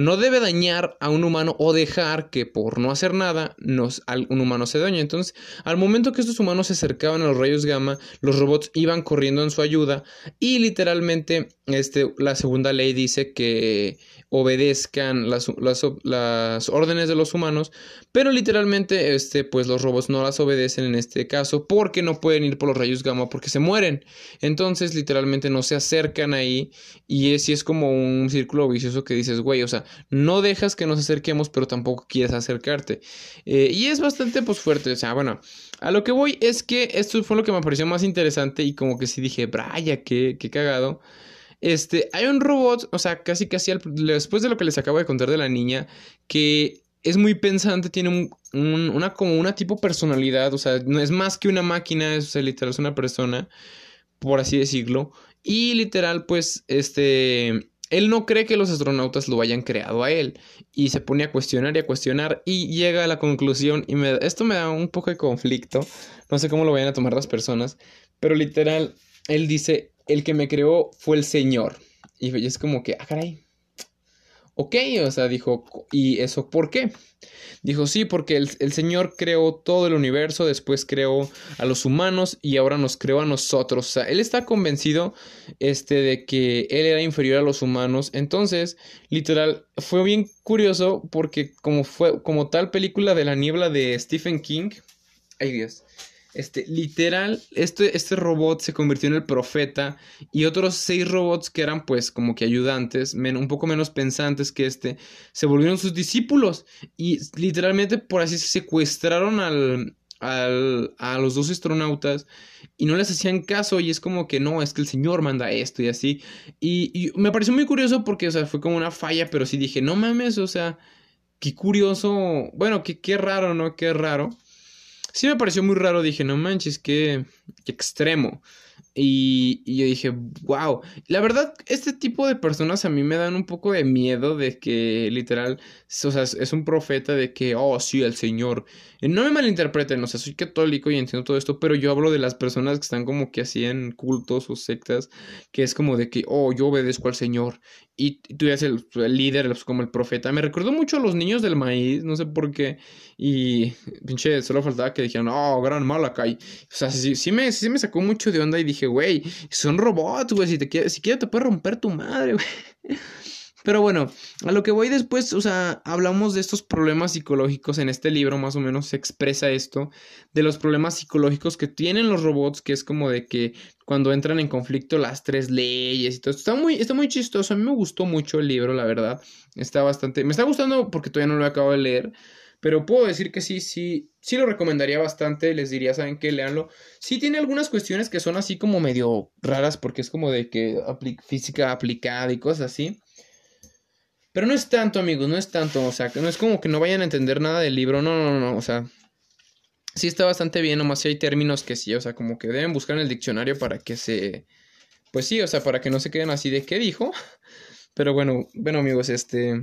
S1: no debe dañar a un humano o dejar que por no hacer nada nos, un humano se dañe. Entonces, al momento que estos humanos se acercaban a los rayos gamma, los robots iban corriendo en su ayuda y literalmente este, la segunda ley dice que obedezcan las, las, órdenes de los humanos, pero literalmente este, pues los robots no las obedecen en este caso porque no pueden ir por los rayos gamma porque se mueren. Entonces literalmente no se acercan ahí y es, y es como un círculo vicioso que dices, güey, o sea, no dejas que nos acerquemos pero tampoco quieres acercarte. Eh, y es bastante pues fuerte, o sea, bueno, a lo que voy es que esto fue lo que me pareció más interesante y como que sí dije, braya, qué, qué cagado. Este, hay un robot, o sea, casi casi después de lo que les acabo de contar de la niña, que es muy pensante, tiene una como una tipo personalidad, o sea, no es más que una máquina, es literal es una persona, por así decirlo, y literal pues este él no cree que los astronautas lo hayan creado a él y se pone a cuestionar y a cuestionar y llega a la conclusión y esto me da un poco de conflicto, no sé cómo lo vayan a tomar las personas, pero literal él dice, el que me creó fue el Señor. Y es como que, ah, caray. Ok, o sea, dijo, ¿y eso por qué? Dijo, sí, porque el, el, Señor creó todo el universo, después creó a los humanos y ahora nos creó a nosotros. O sea, él está convencido este, de que él era inferior a los humanos. Entonces, literal, fue bien curioso porque como fue como tal película de la niebla de Stephen King. Ay Dios. Este, literal, este, este robot se convirtió en el profeta y otros seis robots que eran pues como que ayudantes, un poco menos pensantes que este, se volvieron sus discípulos y literalmente por así se secuestraron al, al, a los dos astronautas y no les hacían caso y es como que no, es que el Señor manda esto y así. Y, y me pareció muy curioso porque, o sea, fue como una falla, pero sí dije, no mames, o sea, qué curioso, bueno, qué, qué raro, ¿no? Qué raro sí me pareció muy raro. Dije, no manches, qué, extremo. Y, y, yo dije, wow. La verdad, este tipo de personas a mí me dan un poco de miedo de que literal, o sea, es un profeta de que, oh, sí, el Señor. No me malinterpreten, o sea, soy católico y entiendo todo esto, pero yo hablo de las personas que están como que así en cultos o sectas, que es como de que, oh, yo obedezco al Señor y tú eres el, líder, como el profeta. Me recordó mucho a los niños del maíz, no sé por qué. Y pinche, solo faltaba que dijeran, oh, gran Malakai. O sea, sí, sí, me, sí me sacó mucho de onda y dije, güey, son robots, güey. Si, te, si quieres te puede romper tu madre, güey. Pero bueno, a lo que voy después, o sea, hablamos de estos problemas psicológicos en este libro, más o menos se expresa esto, de los problemas psicológicos que tienen los robots, que es como de que cuando entran en conflicto las tres leyes y todo. Está muy, está muy chistoso, a mí me gustó mucho el libro, la verdad. Está bastante, me está gustando porque todavía no lo acabo de leer. Pero puedo decir que sí, sí, sí lo recomendaría bastante. Les diría, ¿saben qué? Leanlo. Sí tiene algunas cuestiones que son así como medio raras porque es como de que física aplicada y cosas así. Pero no es tanto, amigos, no es tanto. O sea, no es como que no vayan a entender nada del libro. No, no, no, o sea. Sí está bastante bien, nomás si hay términos que sí, o sea, como que deben buscar en el diccionario para que se... Pues sí, o sea, para que no se queden así de qué dijo. Pero bueno, bueno amigos, este...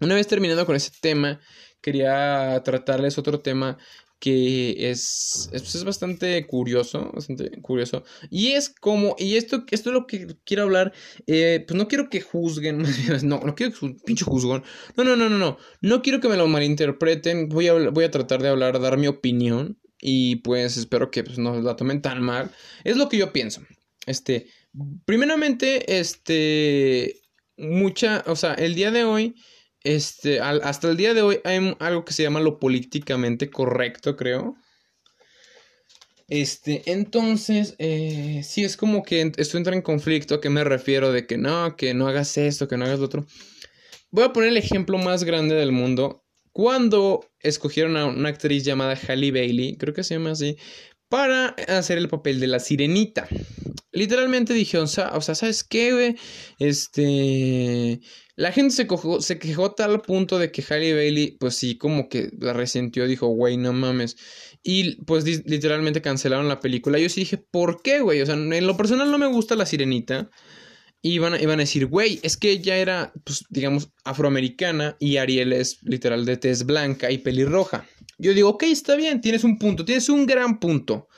S1: Una vez terminando con ese tema, quería tratarles otro tema que es, es, es, bastante curioso, bastante curioso. Y es como, y esto, esto es lo que quiero hablar, eh, pues no quiero que juzguen, no, no quiero que pinche juzgón, no, no, no, no, no, no quiero que me lo malinterpreten, voy a, voy a tratar de hablar, dar mi opinión, y pues espero que pues, no la tomen tan mal, es lo que yo pienso, este, primeramente, este, mucha, o sea, el día de hoy, este, hasta el día de hoy hay algo que se llama lo políticamente correcto, creo. Este, entonces, eh, sí es como que esto entra en conflicto. ¿A qué me refiero? De que no, que no hagas esto, que no hagas lo otro. Voy a poner el ejemplo más grande del mundo. Cuando escogieron a una actriz llamada Halle Bailey, creo que se llama así, para hacer el papel de la sirenita. Literalmente dijeron, o sea, ¿sabes qué, güey? Este, la gente se, se quejó tal punto de que Halle Bailey, pues sí, como que la resintió, dijo, güey, no mames. Y pues literalmente cancelaron la película. Yo sí dije, ¿por qué, güey? O sea, en lo personal no me gusta la sirenita. Y iban, iban a decir, güey, es que ella era, pues, digamos, afroamericana y Ariel es literal de tez blanca y pelirroja. Yo digo, ok, está bien, tienes un punto, tienes un gran punto.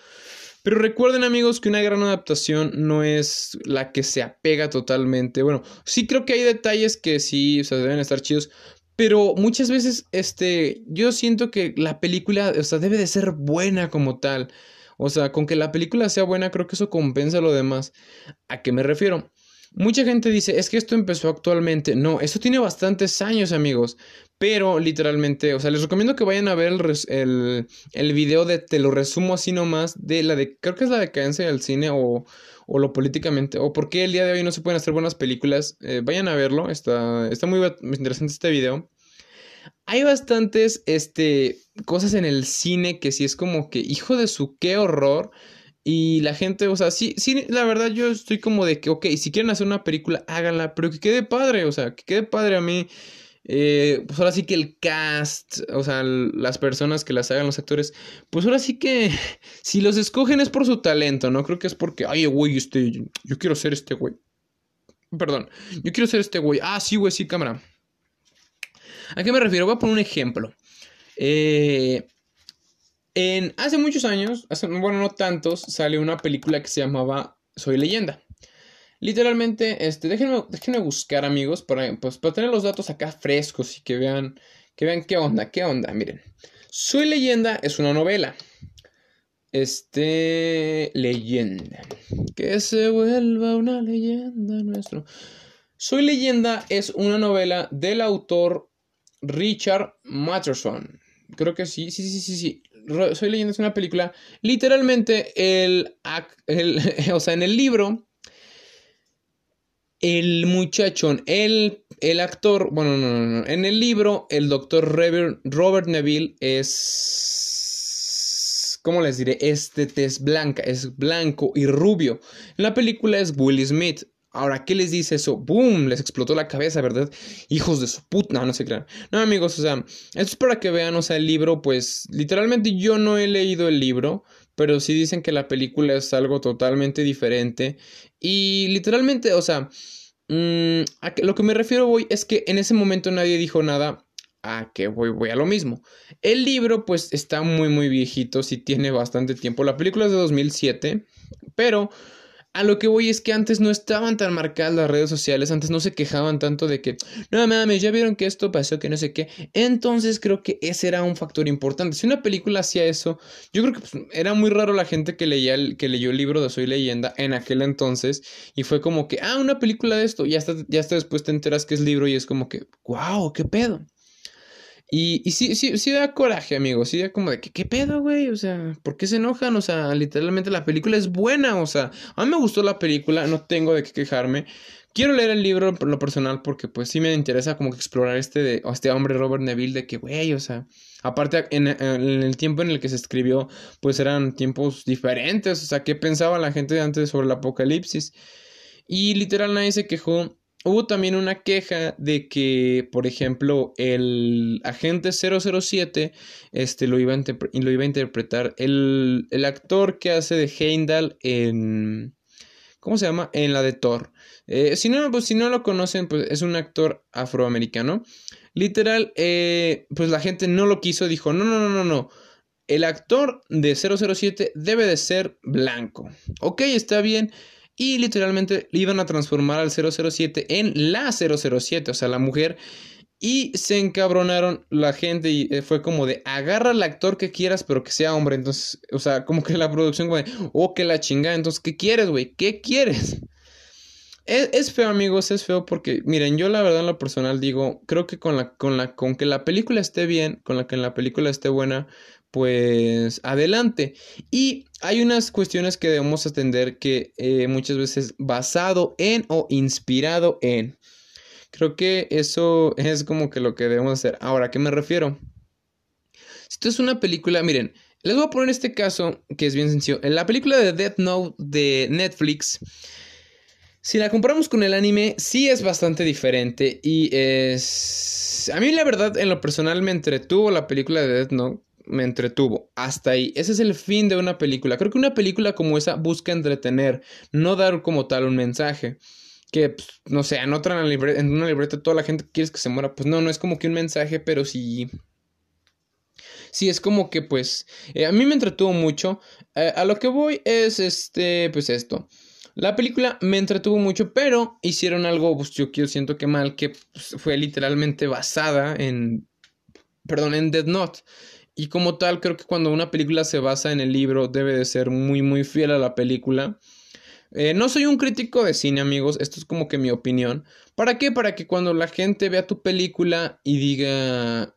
S1: Pero recuerden amigos que una gran adaptación no es la que se apega totalmente. Bueno, sí creo que hay detalles que sí, o sea, deben estar chidos. Pero muchas veces, este, yo siento que la película, o sea, debe de ser buena como tal. O sea, con que la película sea buena, creo que eso compensa lo demás. ¿A qué me refiero? Mucha gente dice, es que esto empezó actualmente. No, esto tiene bastantes años, amigos. Pero literalmente, o sea, les recomiendo que vayan a ver el, el, video de, te lo resumo así nomás, de la de, creo que es la decadencia del cine o, o lo políticamente, o por qué el día de hoy no se pueden hacer buenas películas. Eh, vayan a verlo, está, está muy interesante este video. Hay bastantes este, cosas en el cine que sí es como que, hijo de su, qué horror. Y la gente, o sea, sí, sí, la verdad yo estoy como de que, ok, si quieren hacer una película, háganla, pero que quede padre, o sea, que quede padre a mí. Eh, pues ahora sí que el cast, o sea, las personas que las hagan los actores, pues ahora sí que si los escogen es por su talento, no creo que es porque, ay, güey, este, yo quiero ser este güey. Perdón, yo quiero ser este güey. Ah, sí, güey, sí, cámara. ¿A qué me refiero? Voy a poner un ejemplo. Eh, en, hace muchos años, bueno, no tantos, salió una película que se llamaba Soy leyenda. Literalmente, este, déjenme, buscar, amigos, para, pues, para tener los datos acá frescos y que vean, que vean qué onda, qué onda. Miren, Soy leyenda es una novela. Este, leyenda. Que se vuelva una leyenda nuestro. Soy leyenda es una novela del autor Richard Matterson. Creo que sí, sí, sí, sí, sí Soy leyenda es una película, literalmente el, el o sea, en el libro el muchacho, el, el actor, bueno, no, no, no, en el libro el doctor Robert Neville es, ¿cómo les diré? Este test blanca, es blanco y rubio. En la película es Will Smith. Ahora, ¿qué les dice eso? ¡Boom! Les explotó la cabeza, ¿verdad? Hijos de su puta. No, no se crean. No, amigos, o sea, esto es para que vean, o sea, el libro, pues, literalmente yo no he leído el libro, pero sí dicen que la película es algo totalmente diferente. Y literalmente, o sea, mm, a lo que me refiero hoy es que en ese momento nadie dijo nada. A que voy, voy a lo mismo. El libro, pues, está muy, muy viejito, sí tiene bastante tiempo. La película es de 2007, pero a lo que voy es que antes no estaban tan marcadas las redes sociales, antes no se quejaban tanto de que, no mames, ya vieron que esto pasó, que no sé qué. Entonces creo que ese era un factor importante. Si una película hacía eso, yo creo que pues, era muy raro la gente que, leía el, que leyó el libro de Soy Leyenda en aquel entonces y fue como que, ah, una película de esto, y hasta, ya hasta después te enteras que es libro y es como que, wow, qué pedo. Y, sí, sí, sí da coraje, amigo. Sí da como de que, ¿qué pedo, güey? O sea, ¿por qué se enojan? O sea, literalmente la película es buena. O sea, a mí me gustó la película, no tengo de qué quejarme. Quiero leer el libro por lo personal porque pues sí me interesa como que explorar este de este hombre Robert Neville de que, güey, o sea, aparte en, en, el tiempo en el que se escribió, pues eran tiempos diferentes. O sea, ¿qué pensaba la gente de antes sobre el apocalipsis? Y literal nadie se quejó Hubo también una queja de que, por ejemplo, el agente 007 este, lo, iba a interpretar el, actor que hace de Heimdall en... ¿Cómo se llama? En la de Thor. Eh, si, no, pues, si no lo conocen, pues es un actor afroamericano. Literal, eh, pues la gente no lo quiso, dijo, no, no, no, no, no. El actor de 007 debe de ser blanco. Ok, está bien y literalmente iban a transformar al 007 en la 007, o sea, la mujer. Y se encabronaron la gente y eh, fue como de agarra al actor que quieras, pero que sea hombre. Entonces, o sea, como que la producción, güey, oh, que la chingada. Entonces, ¿qué quieres, güey? ¿Qué quieres? Es, es, feo, amigos, es feo porque, miren, yo la verdad en lo personal digo, creo que con la, con la, con que la película esté bien, con la que la película esté buena, pues adelante. Y hay unas cuestiones que debemos atender que eh, muchas veces basado en o inspirado en. Creo que eso es como que lo que debemos hacer. Ahora, ¿a qué me refiero? Si esto es una película, miren, les voy a poner este caso que es bien sencillo. En la película de Death Note de Netflix, si la comparamos con el anime, sí es bastante diferente y es... A mí la verdad, en lo personal, me entretuvo la película de Death Note me entretuvo. Hasta ahí. Ese es el fin de una película. Creo que una película como esa busca entretener, no dar como tal un mensaje. Que, pues, no sé, anotan en, una libreta toda la gente que quieres que se muera. Pues no, no es como que un mensaje, pero sí. Sí, es como que, pues, eh, a mí me entretuvo mucho. A lo que voy es, este, pues esto. La película me entretuvo mucho, pero hicieron algo, pues yo, siento que mal, que pues, fue literalmente basada en, perdón, en Dead Note. Y como tal, creo que cuando una película se basa en el libro, debe de ser muy, muy fiel a la película. Eh, no soy un crítico de cine, amigos, esto es como que mi opinión. ¿Para qué? Para que cuando la gente vea tu película y diga...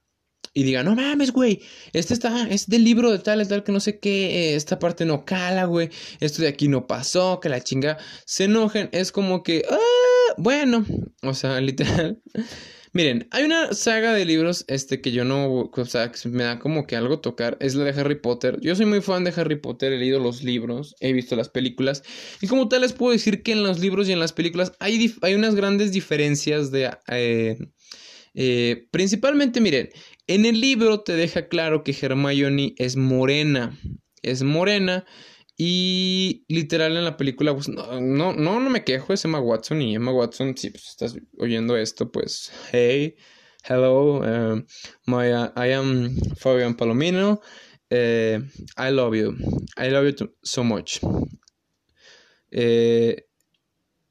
S1: Y diga, no mames, güey, este está, es del libro de tal, tal, que no sé qué, esta parte no cala, güey, esto de aquí no pasó, que la chinga, se enojen, es como que, ah, bueno, o sea, literal. Miren, hay una saga de libros este, que yo no, o sea, que me da como que algo tocar, es la de Harry Potter. Yo soy muy fan de Harry Potter, he leído los libros, he visto las películas, y como tal les puedo decir que en los libros y en las películas hay, hay unas grandes diferencias de... Eh, eh, principalmente, miren, en el libro te deja claro que Hermione es morena, es morena y literal en la película, pues no, no, no, me quejo, es Emma Watson. Y Emma Watson, si pues, estás oyendo esto, pues, hey, hello, um, my, uh, I am Fabian Palomino. Uh, I love you. I love you so much. Uh,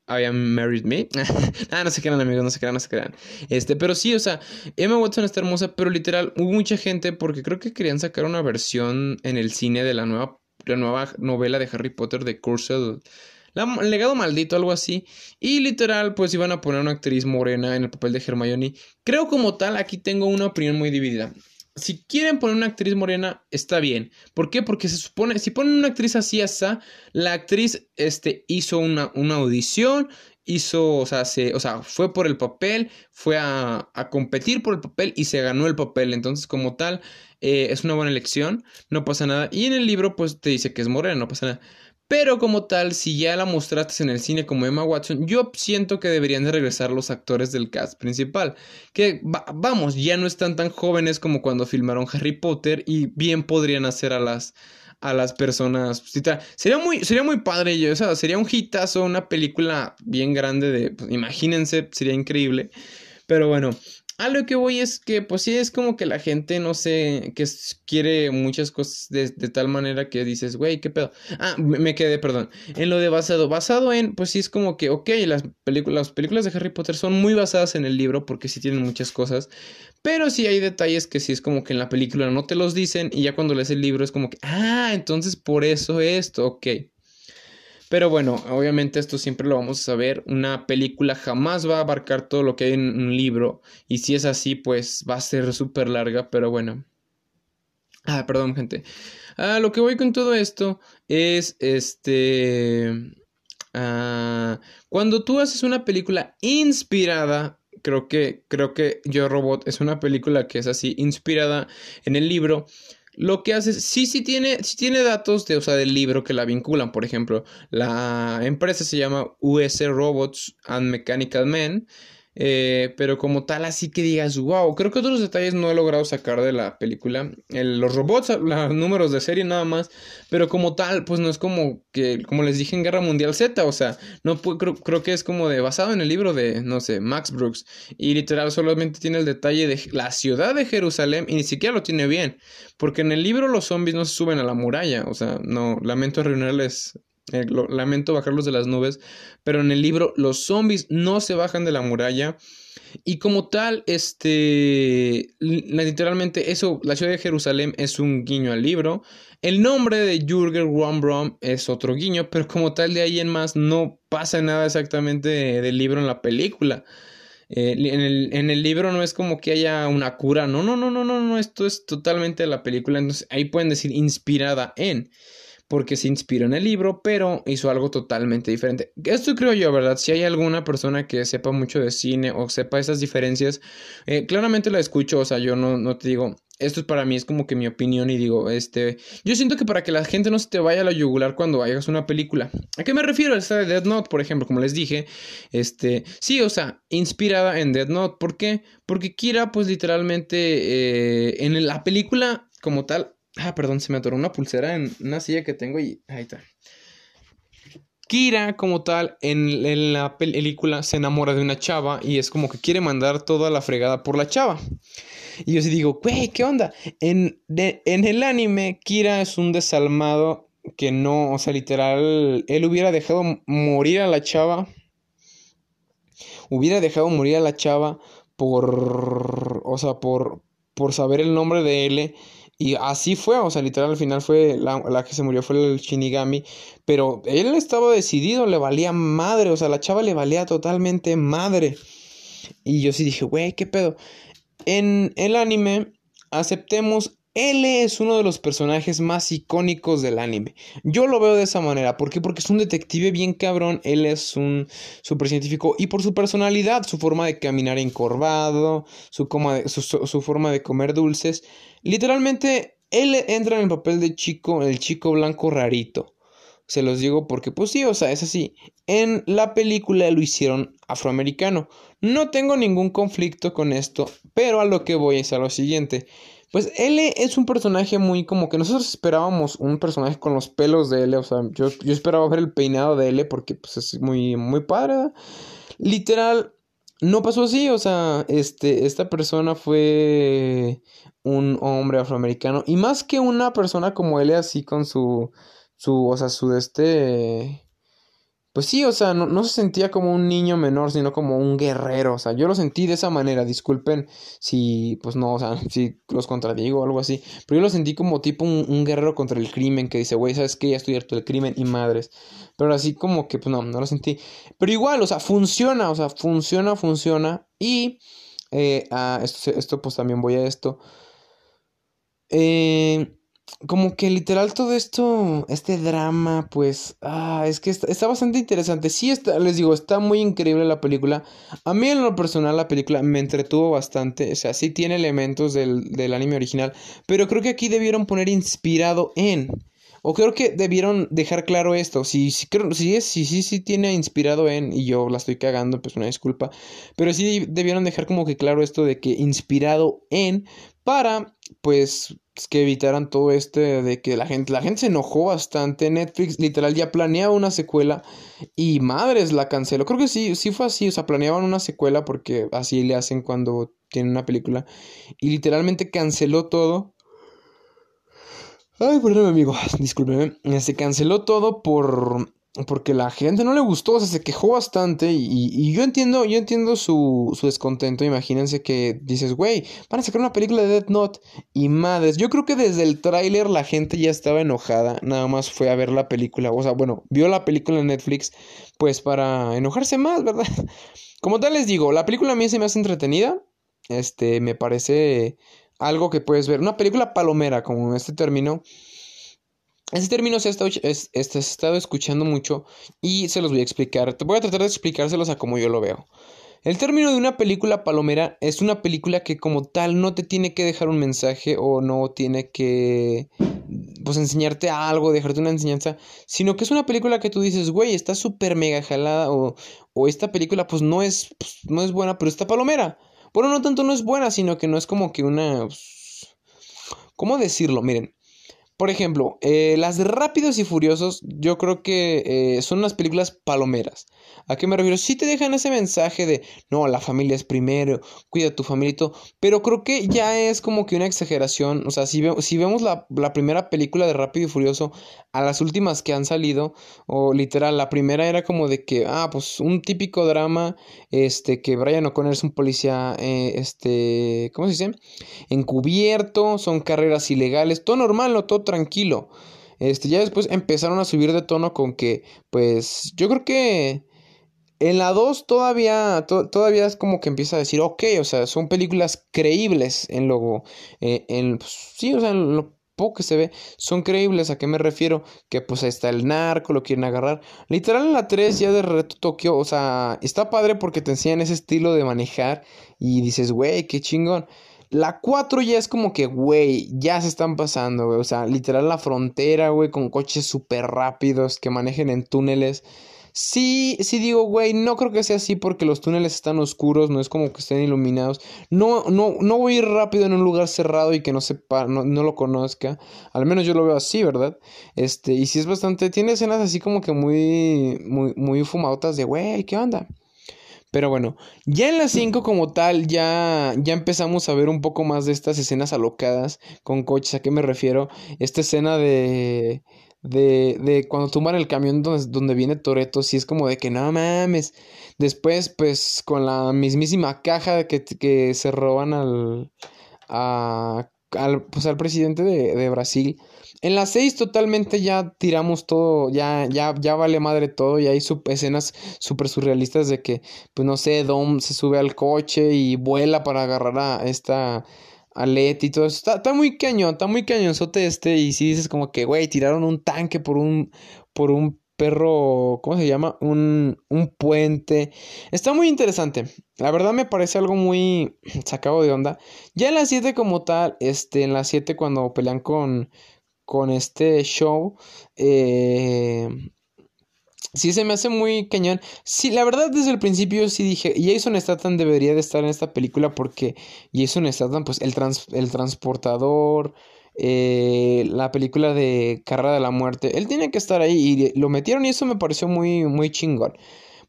S1: I am married me. ah, no se crean, amigos, no se crean, no se crean. Este, pero sí, o sea, Emma Watson está hermosa, pero literal, hubo mucha gente porque creo que querían sacar una versión en el cine de la nueva la nueva novela de Harry Potter de Cursed. legado maldito, algo así. Y literal, pues iban a poner una actriz morena en el papel de Hermione. Creo como tal, aquí tengo una opinión muy dividida. si quieren poner una actriz morena, está bien. ¿Por qué? Porque se supone, si ponen una actriz así, esa, la actriz este, hizo una, una audición, hizo, o sea, se, o sea, fue por el papel, fue a, a, competir por el papel y se ganó el papel. Entonces, como tal, eh, es una buena elección, no pasa nada. Y en el libro, pues te dice que es morena, no pasa nada. Pero como tal, si ya la mostraste en el cine como Emma Watson, yo siento que deberían de regresar los actores del cast principal. Que vamos, ya no están tan jóvenes como cuando filmaron Harry Potter y bien podrían hacer a las a las personas. Sería muy, sería muy padre, yo, o sea, sería un hitazo, una película bien grande de, pues, imagínense, sería increíble. Pero bueno, a lo que voy es que, pues sí, es como que la gente, no sé, que quiere muchas cosas de, tal manera que dices, güey, ¿qué pedo? Ah, me quedé, perdón. En lo de basado. Basado en, pues sí, es como que, ok, las, las películas de Harry Potter son muy basadas en el libro porque sí tienen muchas cosas. Pero sí hay detalles que sí es como que en la película no te los dicen y ya cuando lees el libro es como que, ah, entonces por eso esto, ok. Pero bueno, obviamente esto siempre lo vamos a saber. Una película jamás va a abarcar todo lo que hay en un libro. Y si es así, pues va a ser súper larga. Pero bueno. Ah, perdón, gente. Ah, lo que voy con todo esto es este. Ah, cuando tú haces una película inspirada. Creo que, creo que Yo Robot es una película que es así, inspirada en el libro lo que hace, sí, sí tiene, sí tiene datos de, o sea, del libro que la vinculan. Por ejemplo, la empresa se llama US Robots and Mechanical Men. Eh, pero como tal, así que digas, wow, creo que otros detalles no he logrado sacar de la película. los robots, los números de serie nada más. Pero como tal, pues no es como que, como les dije en Guerra Mundial Z, o sea, no creo, creo que es como de basado en el libro de, no sé, Max Brooks. Y literal solamente tiene el detalle de la ciudad de Jerusalén y ni siquiera lo tiene bien. Porque en el libro los zombies no se suben a la muralla. O sea, no, lamento arruinarles eh, lamento bajarlos de las nubes, pero en el libro los zombies no se bajan de la muralla. Y como tal, este, literalmente eso, la ciudad de Jerusalén es un guiño al libro. El nombre de Jürgen Brom es otro guiño, pero como tal de ahí en más no pasa nada exactamente del libro en la película. Eh, en, el, en, el, libro no es como que haya una cura, no, no, no, no, no, no, esto es totalmente de la película, entonces ahí pueden decir inspirada en porque se inspiró en el libro, pero hizo algo totalmente diferente. Esto creo yo, ¿verdad? Si hay alguna persona que sepa mucho de cine o sepa esas diferencias, eh, claramente la escucho, o sea, yo no, no te digo, esto es para mí es como que mi opinión y digo, este, yo siento que para que la gente no se te vaya a la yugular cuando hagas una película. ¿A qué me refiero? Esta de Dead Note, por ejemplo, como les dije, este, sí, o sea, inspirada en Dead Note, ¿por qué? Porque Kira, pues literalmente, eh, en la película como tal, Ah, perdón, se me atoró una pulsera en una silla que tengo y ahí está. Kira, como tal, en, la película se enamora de una chava y es como que quiere mandar toda la fregada por la chava. Y yo sí digo, güey, ¿qué onda? En, en el anime, Kira es un desalmado que no, o sea, literal, él hubiera dejado morir a la chava. Hubiera dejado morir a la chava por, o sea, por, por saber el nombre de él y así fue, o sea, literal al final fue la, que se murió fue el Shinigami, pero él estaba decidido, le valía madre, o sea, la chava le valía totalmente madre. Y yo sí dije, güey, ¿qué pedo? En el anime, aceptemos él es uno de los personajes más icónicos del anime. Yo lo veo de esa manera. ¿Por qué? Porque es un detective bien cabrón. Él es un científico Y por su personalidad, su forma de caminar encorvado, su, su, forma de comer dulces. Literalmente, él entra en el papel de chico, el chico blanco rarito. Se los digo porque, pues sí, o sea, es así. En la película lo hicieron afroamericano. No tengo ningún conflicto con esto, pero a lo que voy es a lo siguiente. Pues L es un personaje muy como que nosotros esperábamos un personaje con los pelos de L. O sea, yo, yo esperaba ver el peinado de L porque pues es muy, muy padre. Literal, no pasó así. O sea, este, esta persona fue un hombre afroamericano. Y más que una persona como L así con su, su, o sea, su este pues sí, o sea, no, se sentía como un niño menor, sino como un guerrero. O sea, yo lo sentí de esa manera. Disculpen si, pues no, o sea, si los contradigo o algo así. Pero yo lo sentí como tipo un, guerrero contra el crimen que dice, güey, ¿sabes qué? Ya estoy harto del crimen y madres. Pero así como que, pues no, no lo sentí. Pero igual, o sea, funciona, o sea, funciona, funciona. Y eh, ah, esto, esto, pues también voy a esto. Eh, como que literal todo esto, este drama, pues, ah, es que está, bastante interesante. Sí, está, les digo, está muy increíble la película. A mí en lo personal la película me entretuvo bastante, o sea, sí tiene elementos del, del anime original, pero creo que aquí debieron poner inspirado en... O creo que debieron dejar claro esto. Si, creo, si, si, si, si tiene inspirado en, y yo la estoy cagando, pues una disculpa. Pero sí debieron dejar como que claro esto de que inspirado en, para, pues, que evitaran todo este de que la gente, la gente se enojó bastante. Netflix literal ya planeaba una secuela y madres la canceló. Creo que sí, sí fue así, o sea, planeaban una secuela porque así le hacen cuando tienen una película y literalmente canceló todo Ay, perdón, amigo, discúlpeme. Se canceló todo por porque la gente no le gustó, o sea, se quejó bastante y, y yo entiendo, yo entiendo su, su descontento, imagínense que dices, güey, van a sacar una película de Death Note y madres, yo creo que desde el tráiler la gente ya estaba enojada, nada más fue a ver la película, o sea, bueno, vio la película en Netflix, pues para enojarse más, ¿verdad? Como tal les digo, la película a mí se me hace entretenida, este, me parece algo que puedes ver. Una película palomera, como este término. Este término se ha estado, estado escuchando mucho y se los voy a explicar. Voy a tratar de explicárselos a como yo lo veo. El término de una película palomera es una película que como tal no te tiene que dejar un mensaje o no tiene que pues enseñarte algo, dejarte una enseñanza, sino que es una película que tú dices, güey, está súper mega jalada o, o, esta película pues no es, pues, no es buena, pero está palomera. Bueno, no tanto no es buena, sino que no es como que una... Pues, ¿Cómo decirlo? Miren, por ejemplo, eh, las de Rápidos y Furiosos, yo creo que eh, son unas películas palomeras. ¿A qué me refiero? Sí te dejan ese mensaje de, no, la familia es primero, cuida a tu familito, pero creo que ya es como que una exageración. O sea, si, si vemos la, la, primera película de Rápido y Furioso a las últimas que han salido, o literal, la primera era como de que, ah, pues un típico drama, este, que Brian O'Connor es un policía, eh, este, ¿cómo se dice? Encubierto, son carreras ilegales, todo normal, no todo tranquilo. Este, ya después empezaron a subir de tono con que, pues, yo creo que en la 2 todavía, todavía es como que empieza a decir, ok, o sea, son películas creíbles en lo, eh, en, pues, sí, o sea, en lo poco que se ve, son creíbles. ¿A qué me refiero? Que pues ahí está el narco, lo quieren agarrar. Literal en la 3 ya de Reto Tokio, o sea, está padre porque te enseñan ese estilo de manejar y dices, güey, qué chingón. La 4 ya es como que, güey, ya se están pasando, güey. O sea, literal la frontera, güey, con coches súper rápidos que manejen en túneles. Sí, sí digo, güey, no creo que sea así porque los túneles están oscuros, no es como que estén iluminados. No, no, no voy a ir rápido en un lugar cerrado y que no sepa, no, no lo conozca. Al menos yo lo veo así, ¿verdad? Este, y si es bastante, tiene escenas así como que muy, muy, muy fumadotas de, güey, ¿qué onda? Pero bueno, ya en las 5 como tal, ya, ya empezamos a ver un poco más de estas escenas alocadas con coches. ¿A qué me refiero? Esta escena de, de, de cuando tumban el camión donde, donde viene Toreto, sí es como de que no mames. Después, pues, con la mismísima caja que, que se roban al, a, al, pues, al presidente de, de Brasil. En las 6 totalmente ya tiramos todo, ya, ya, ya vale madre todo, y hay escenas súper surrealistas de que, pues no sé, Dom se sube al coche y vuela para agarrar a esta Alet y todo eso. Está, está, muy cañón, está muy cañonzote este, y si dices como que, güey, tiraron un tanque por un, por un perro, ¿cómo se llama? Un, un puente. Está muy interesante. La verdad me parece algo muy sacado de onda. Ya en las 7 como tal, este, en las 7 cuando pelean con con este show. Eh, sí, se me hace muy cañón. Sí, la verdad desde el principio sí dije, Jason Statham debería de estar en esta película porque Jason Statham, pues el, el transportador, eh, la película de Carrera de la Muerte, él tiene que estar ahí y lo metieron y eso me pareció muy, muy chingón.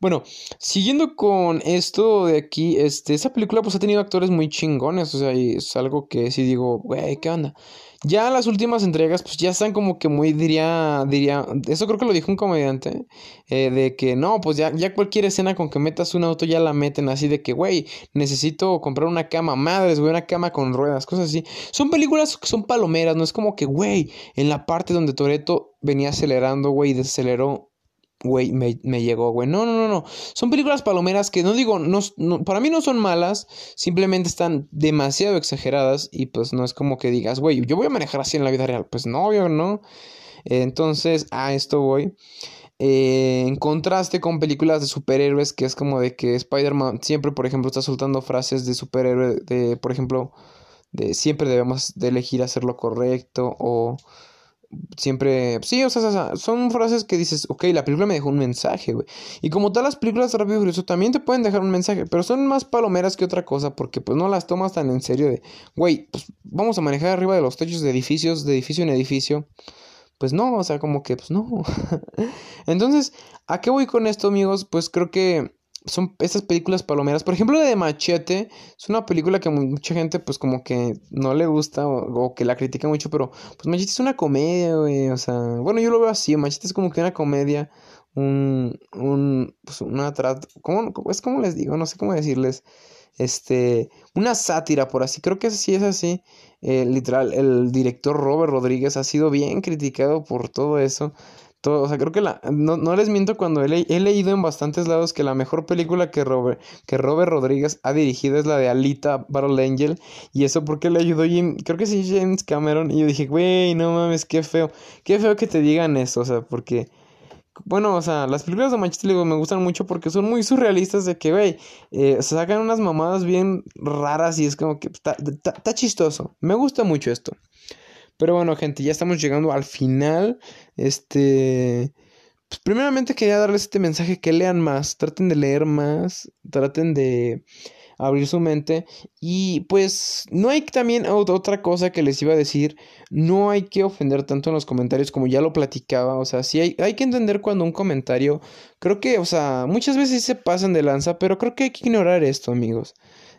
S1: Bueno, siguiendo con esto de aquí, este, esa película pues ha tenido actores muy chingones, o sea, es algo que sí digo, güey, ¿qué onda? Ya las últimas entregas, pues ya están como que muy, diría, diría, eso creo que lo dijo un comediante, eh, de que no, pues ya, ya cualquier escena con que metas un auto ya la meten así de que, güey, necesito comprar una cama, madres, güey, una cama con ruedas, cosas así. Son películas que son palomeras, no es como que, güey, en la parte donde Toreto venía acelerando, güey, y desaceleró güey, me, llegó, güey. No, no, no, no. Son películas palomeras que no digo, no, para mí no son malas, simplemente están demasiado exageradas y pues no es como que digas, güey, yo voy a manejar así en la vida real. Pues no, obvio, no. Entonces, a esto voy. Eh, en contraste con películas de superhéroes, que es como de que Spider-Man siempre, por ejemplo, está soltando frases de superhéroe, de, por ejemplo, de siempre debemos de elegir hacer lo correcto o siempre, sí, o sea, son frases que dices, ok, la película me dejó un mensaje, güey. Y como tal, las películas Rápido y Furioso también te pueden dejar un mensaje, pero son más palomeras que otra cosa, porque pues no las tomas tan en serio de, güey, pues vamos a manejar arriba de los techos de edificios, de edificio en edificio. Pues no, o sea, como que, pues no. Entonces, ¿a qué voy con esto, amigos? Pues creo que son estas películas palomeras. Por ejemplo, la de Machete es una película que mucha gente pues como que no le gusta o, que la critica mucho, pero pues Machete es una comedia, güey. O sea, bueno, yo lo veo así. Machete es como que una comedia, un, un, pues una trata, ¿cómo, es como les digo? No sé cómo decirles. Este, una sátira por así. Creo que sí es así. Eh, literal, el director Robert Rodríguez ha sido bien criticado por todo eso o sea, creo que la, no, no les miento cuando he, leído en bastantes lados que la mejor película que Robert, que Robert Rodríguez ha dirigido es la de Alita Battle Angel. Y eso porque le ayudó Jim, creo que sí, James Cameron. Y yo dije, güey, no mames, qué feo. Qué feo que te digan eso, o sea, porque... Bueno, o sea, las películas de Manchester me gustan mucho porque son muy surrealistas de que, güey, eh, sacan unas mamadas bien raras y es como que está chistoso. Me gusta mucho esto. Pero bueno, gente, ya estamos llegando al final. Este. Pues primeramente quería darles este mensaje que lean más, traten de leer más, traten de abrir su mente y pues no hay también otra cosa que les iba a decir, no hay que ofender tanto en los comentarios como ya lo platicaba, o sea, sí hay, hay que entender cuando un comentario, creo que, o sea, muchas veces se pasan de lanza, pero creo que hay que ignorar esto, amigos.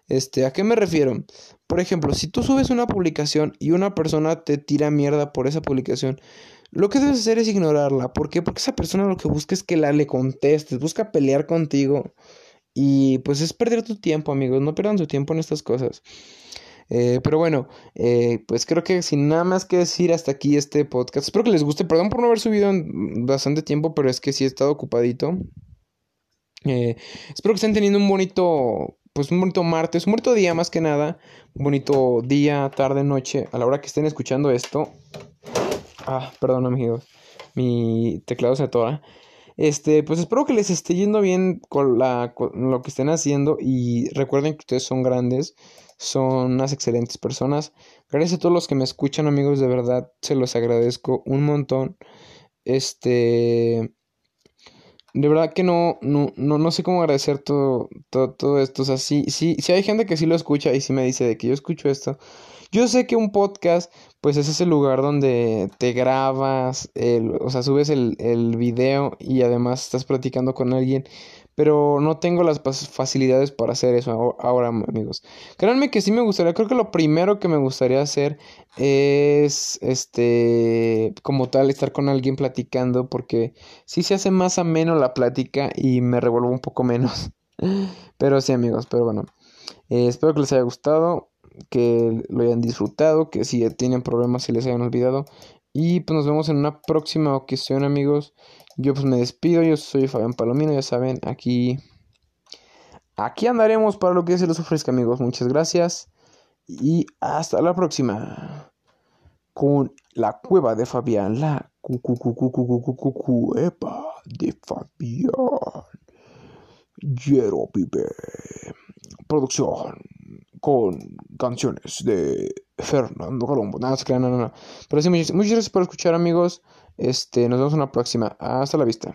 S1: Este, ¿a qué me refiero? Por ejemplo, si tú subes una publicación y una persona te tira mierda por esa publicación, lo que debes hacer es ignorarla. ¿Por qué? Porque esa persona lo que busca es que la le contestes, busca pelear contigo. Y pues es perder tu tiempo, amigos. No pierdan su tiempo en estas cosas. Eh, pero bueno, eh, pues creo que sin nada más que decir hasta aquí este podcast. Espero que les guste. Perdón por no haber subido en bastante tiempo, pero es que sí he estado ocupadito. Eh, espero que estén teniendo un bonito pues un bonito martes, un bonito día más que nada, un bonito día, tarde, noche, a la hora que estén escuchando esto. Ah, perdón amigos, mi teclado se atora. Este, pues espero que les esté yendo bien con, la, con lo que estén haciendo y recuerden que ustedes son grandes, son unas excelentes personas. Gracias a todos los que me escuchan amigos, de verdad se los agradezco un montón. Este, de verdad que no, no, no, no sé cómo agradecer todo, todo, todo esto. O sea, sí, sí, sí hay gente que sí lo escucha y sí me dice de que yo escucho esto. Yo sé que un podcast, pues es ese lugar donde te grabas, el, o sea, subes el, el video y además estás platicando con alguien pero no tengo las facilidades para hacer eso ahora, amigos. Créanme que sí me gustaría, creo que lo primero que me gustaría hacer es, este, como tal, estar con alguien platicando, porque sí se hace más ameno la plática y me revuelvo un poco menos. Pero sí, amigos, pero bueno, eh, espero que les haya gustado, que lo hayan disfrutado, que si tienen problemas se les hayan olvidado. Y pues nos vemos en una próxima ocasión, amigos. Yo pues me despido, yo soy Fabián Palomino, ya saben, aquí aquí andaremos para lo que se les ofrezca, amigos. Muchas gracias y hasta la próxima. Con la cueva de Fabián, la cueva de Fabián. Yero Pipe. Producción con canciones de Fernando Colombo. Nada, se crean, no, no, no. Pero sí, muchas, muchas gracias por escuchar, amigos. Este, nos vemos en la próxima. Hasta la vista.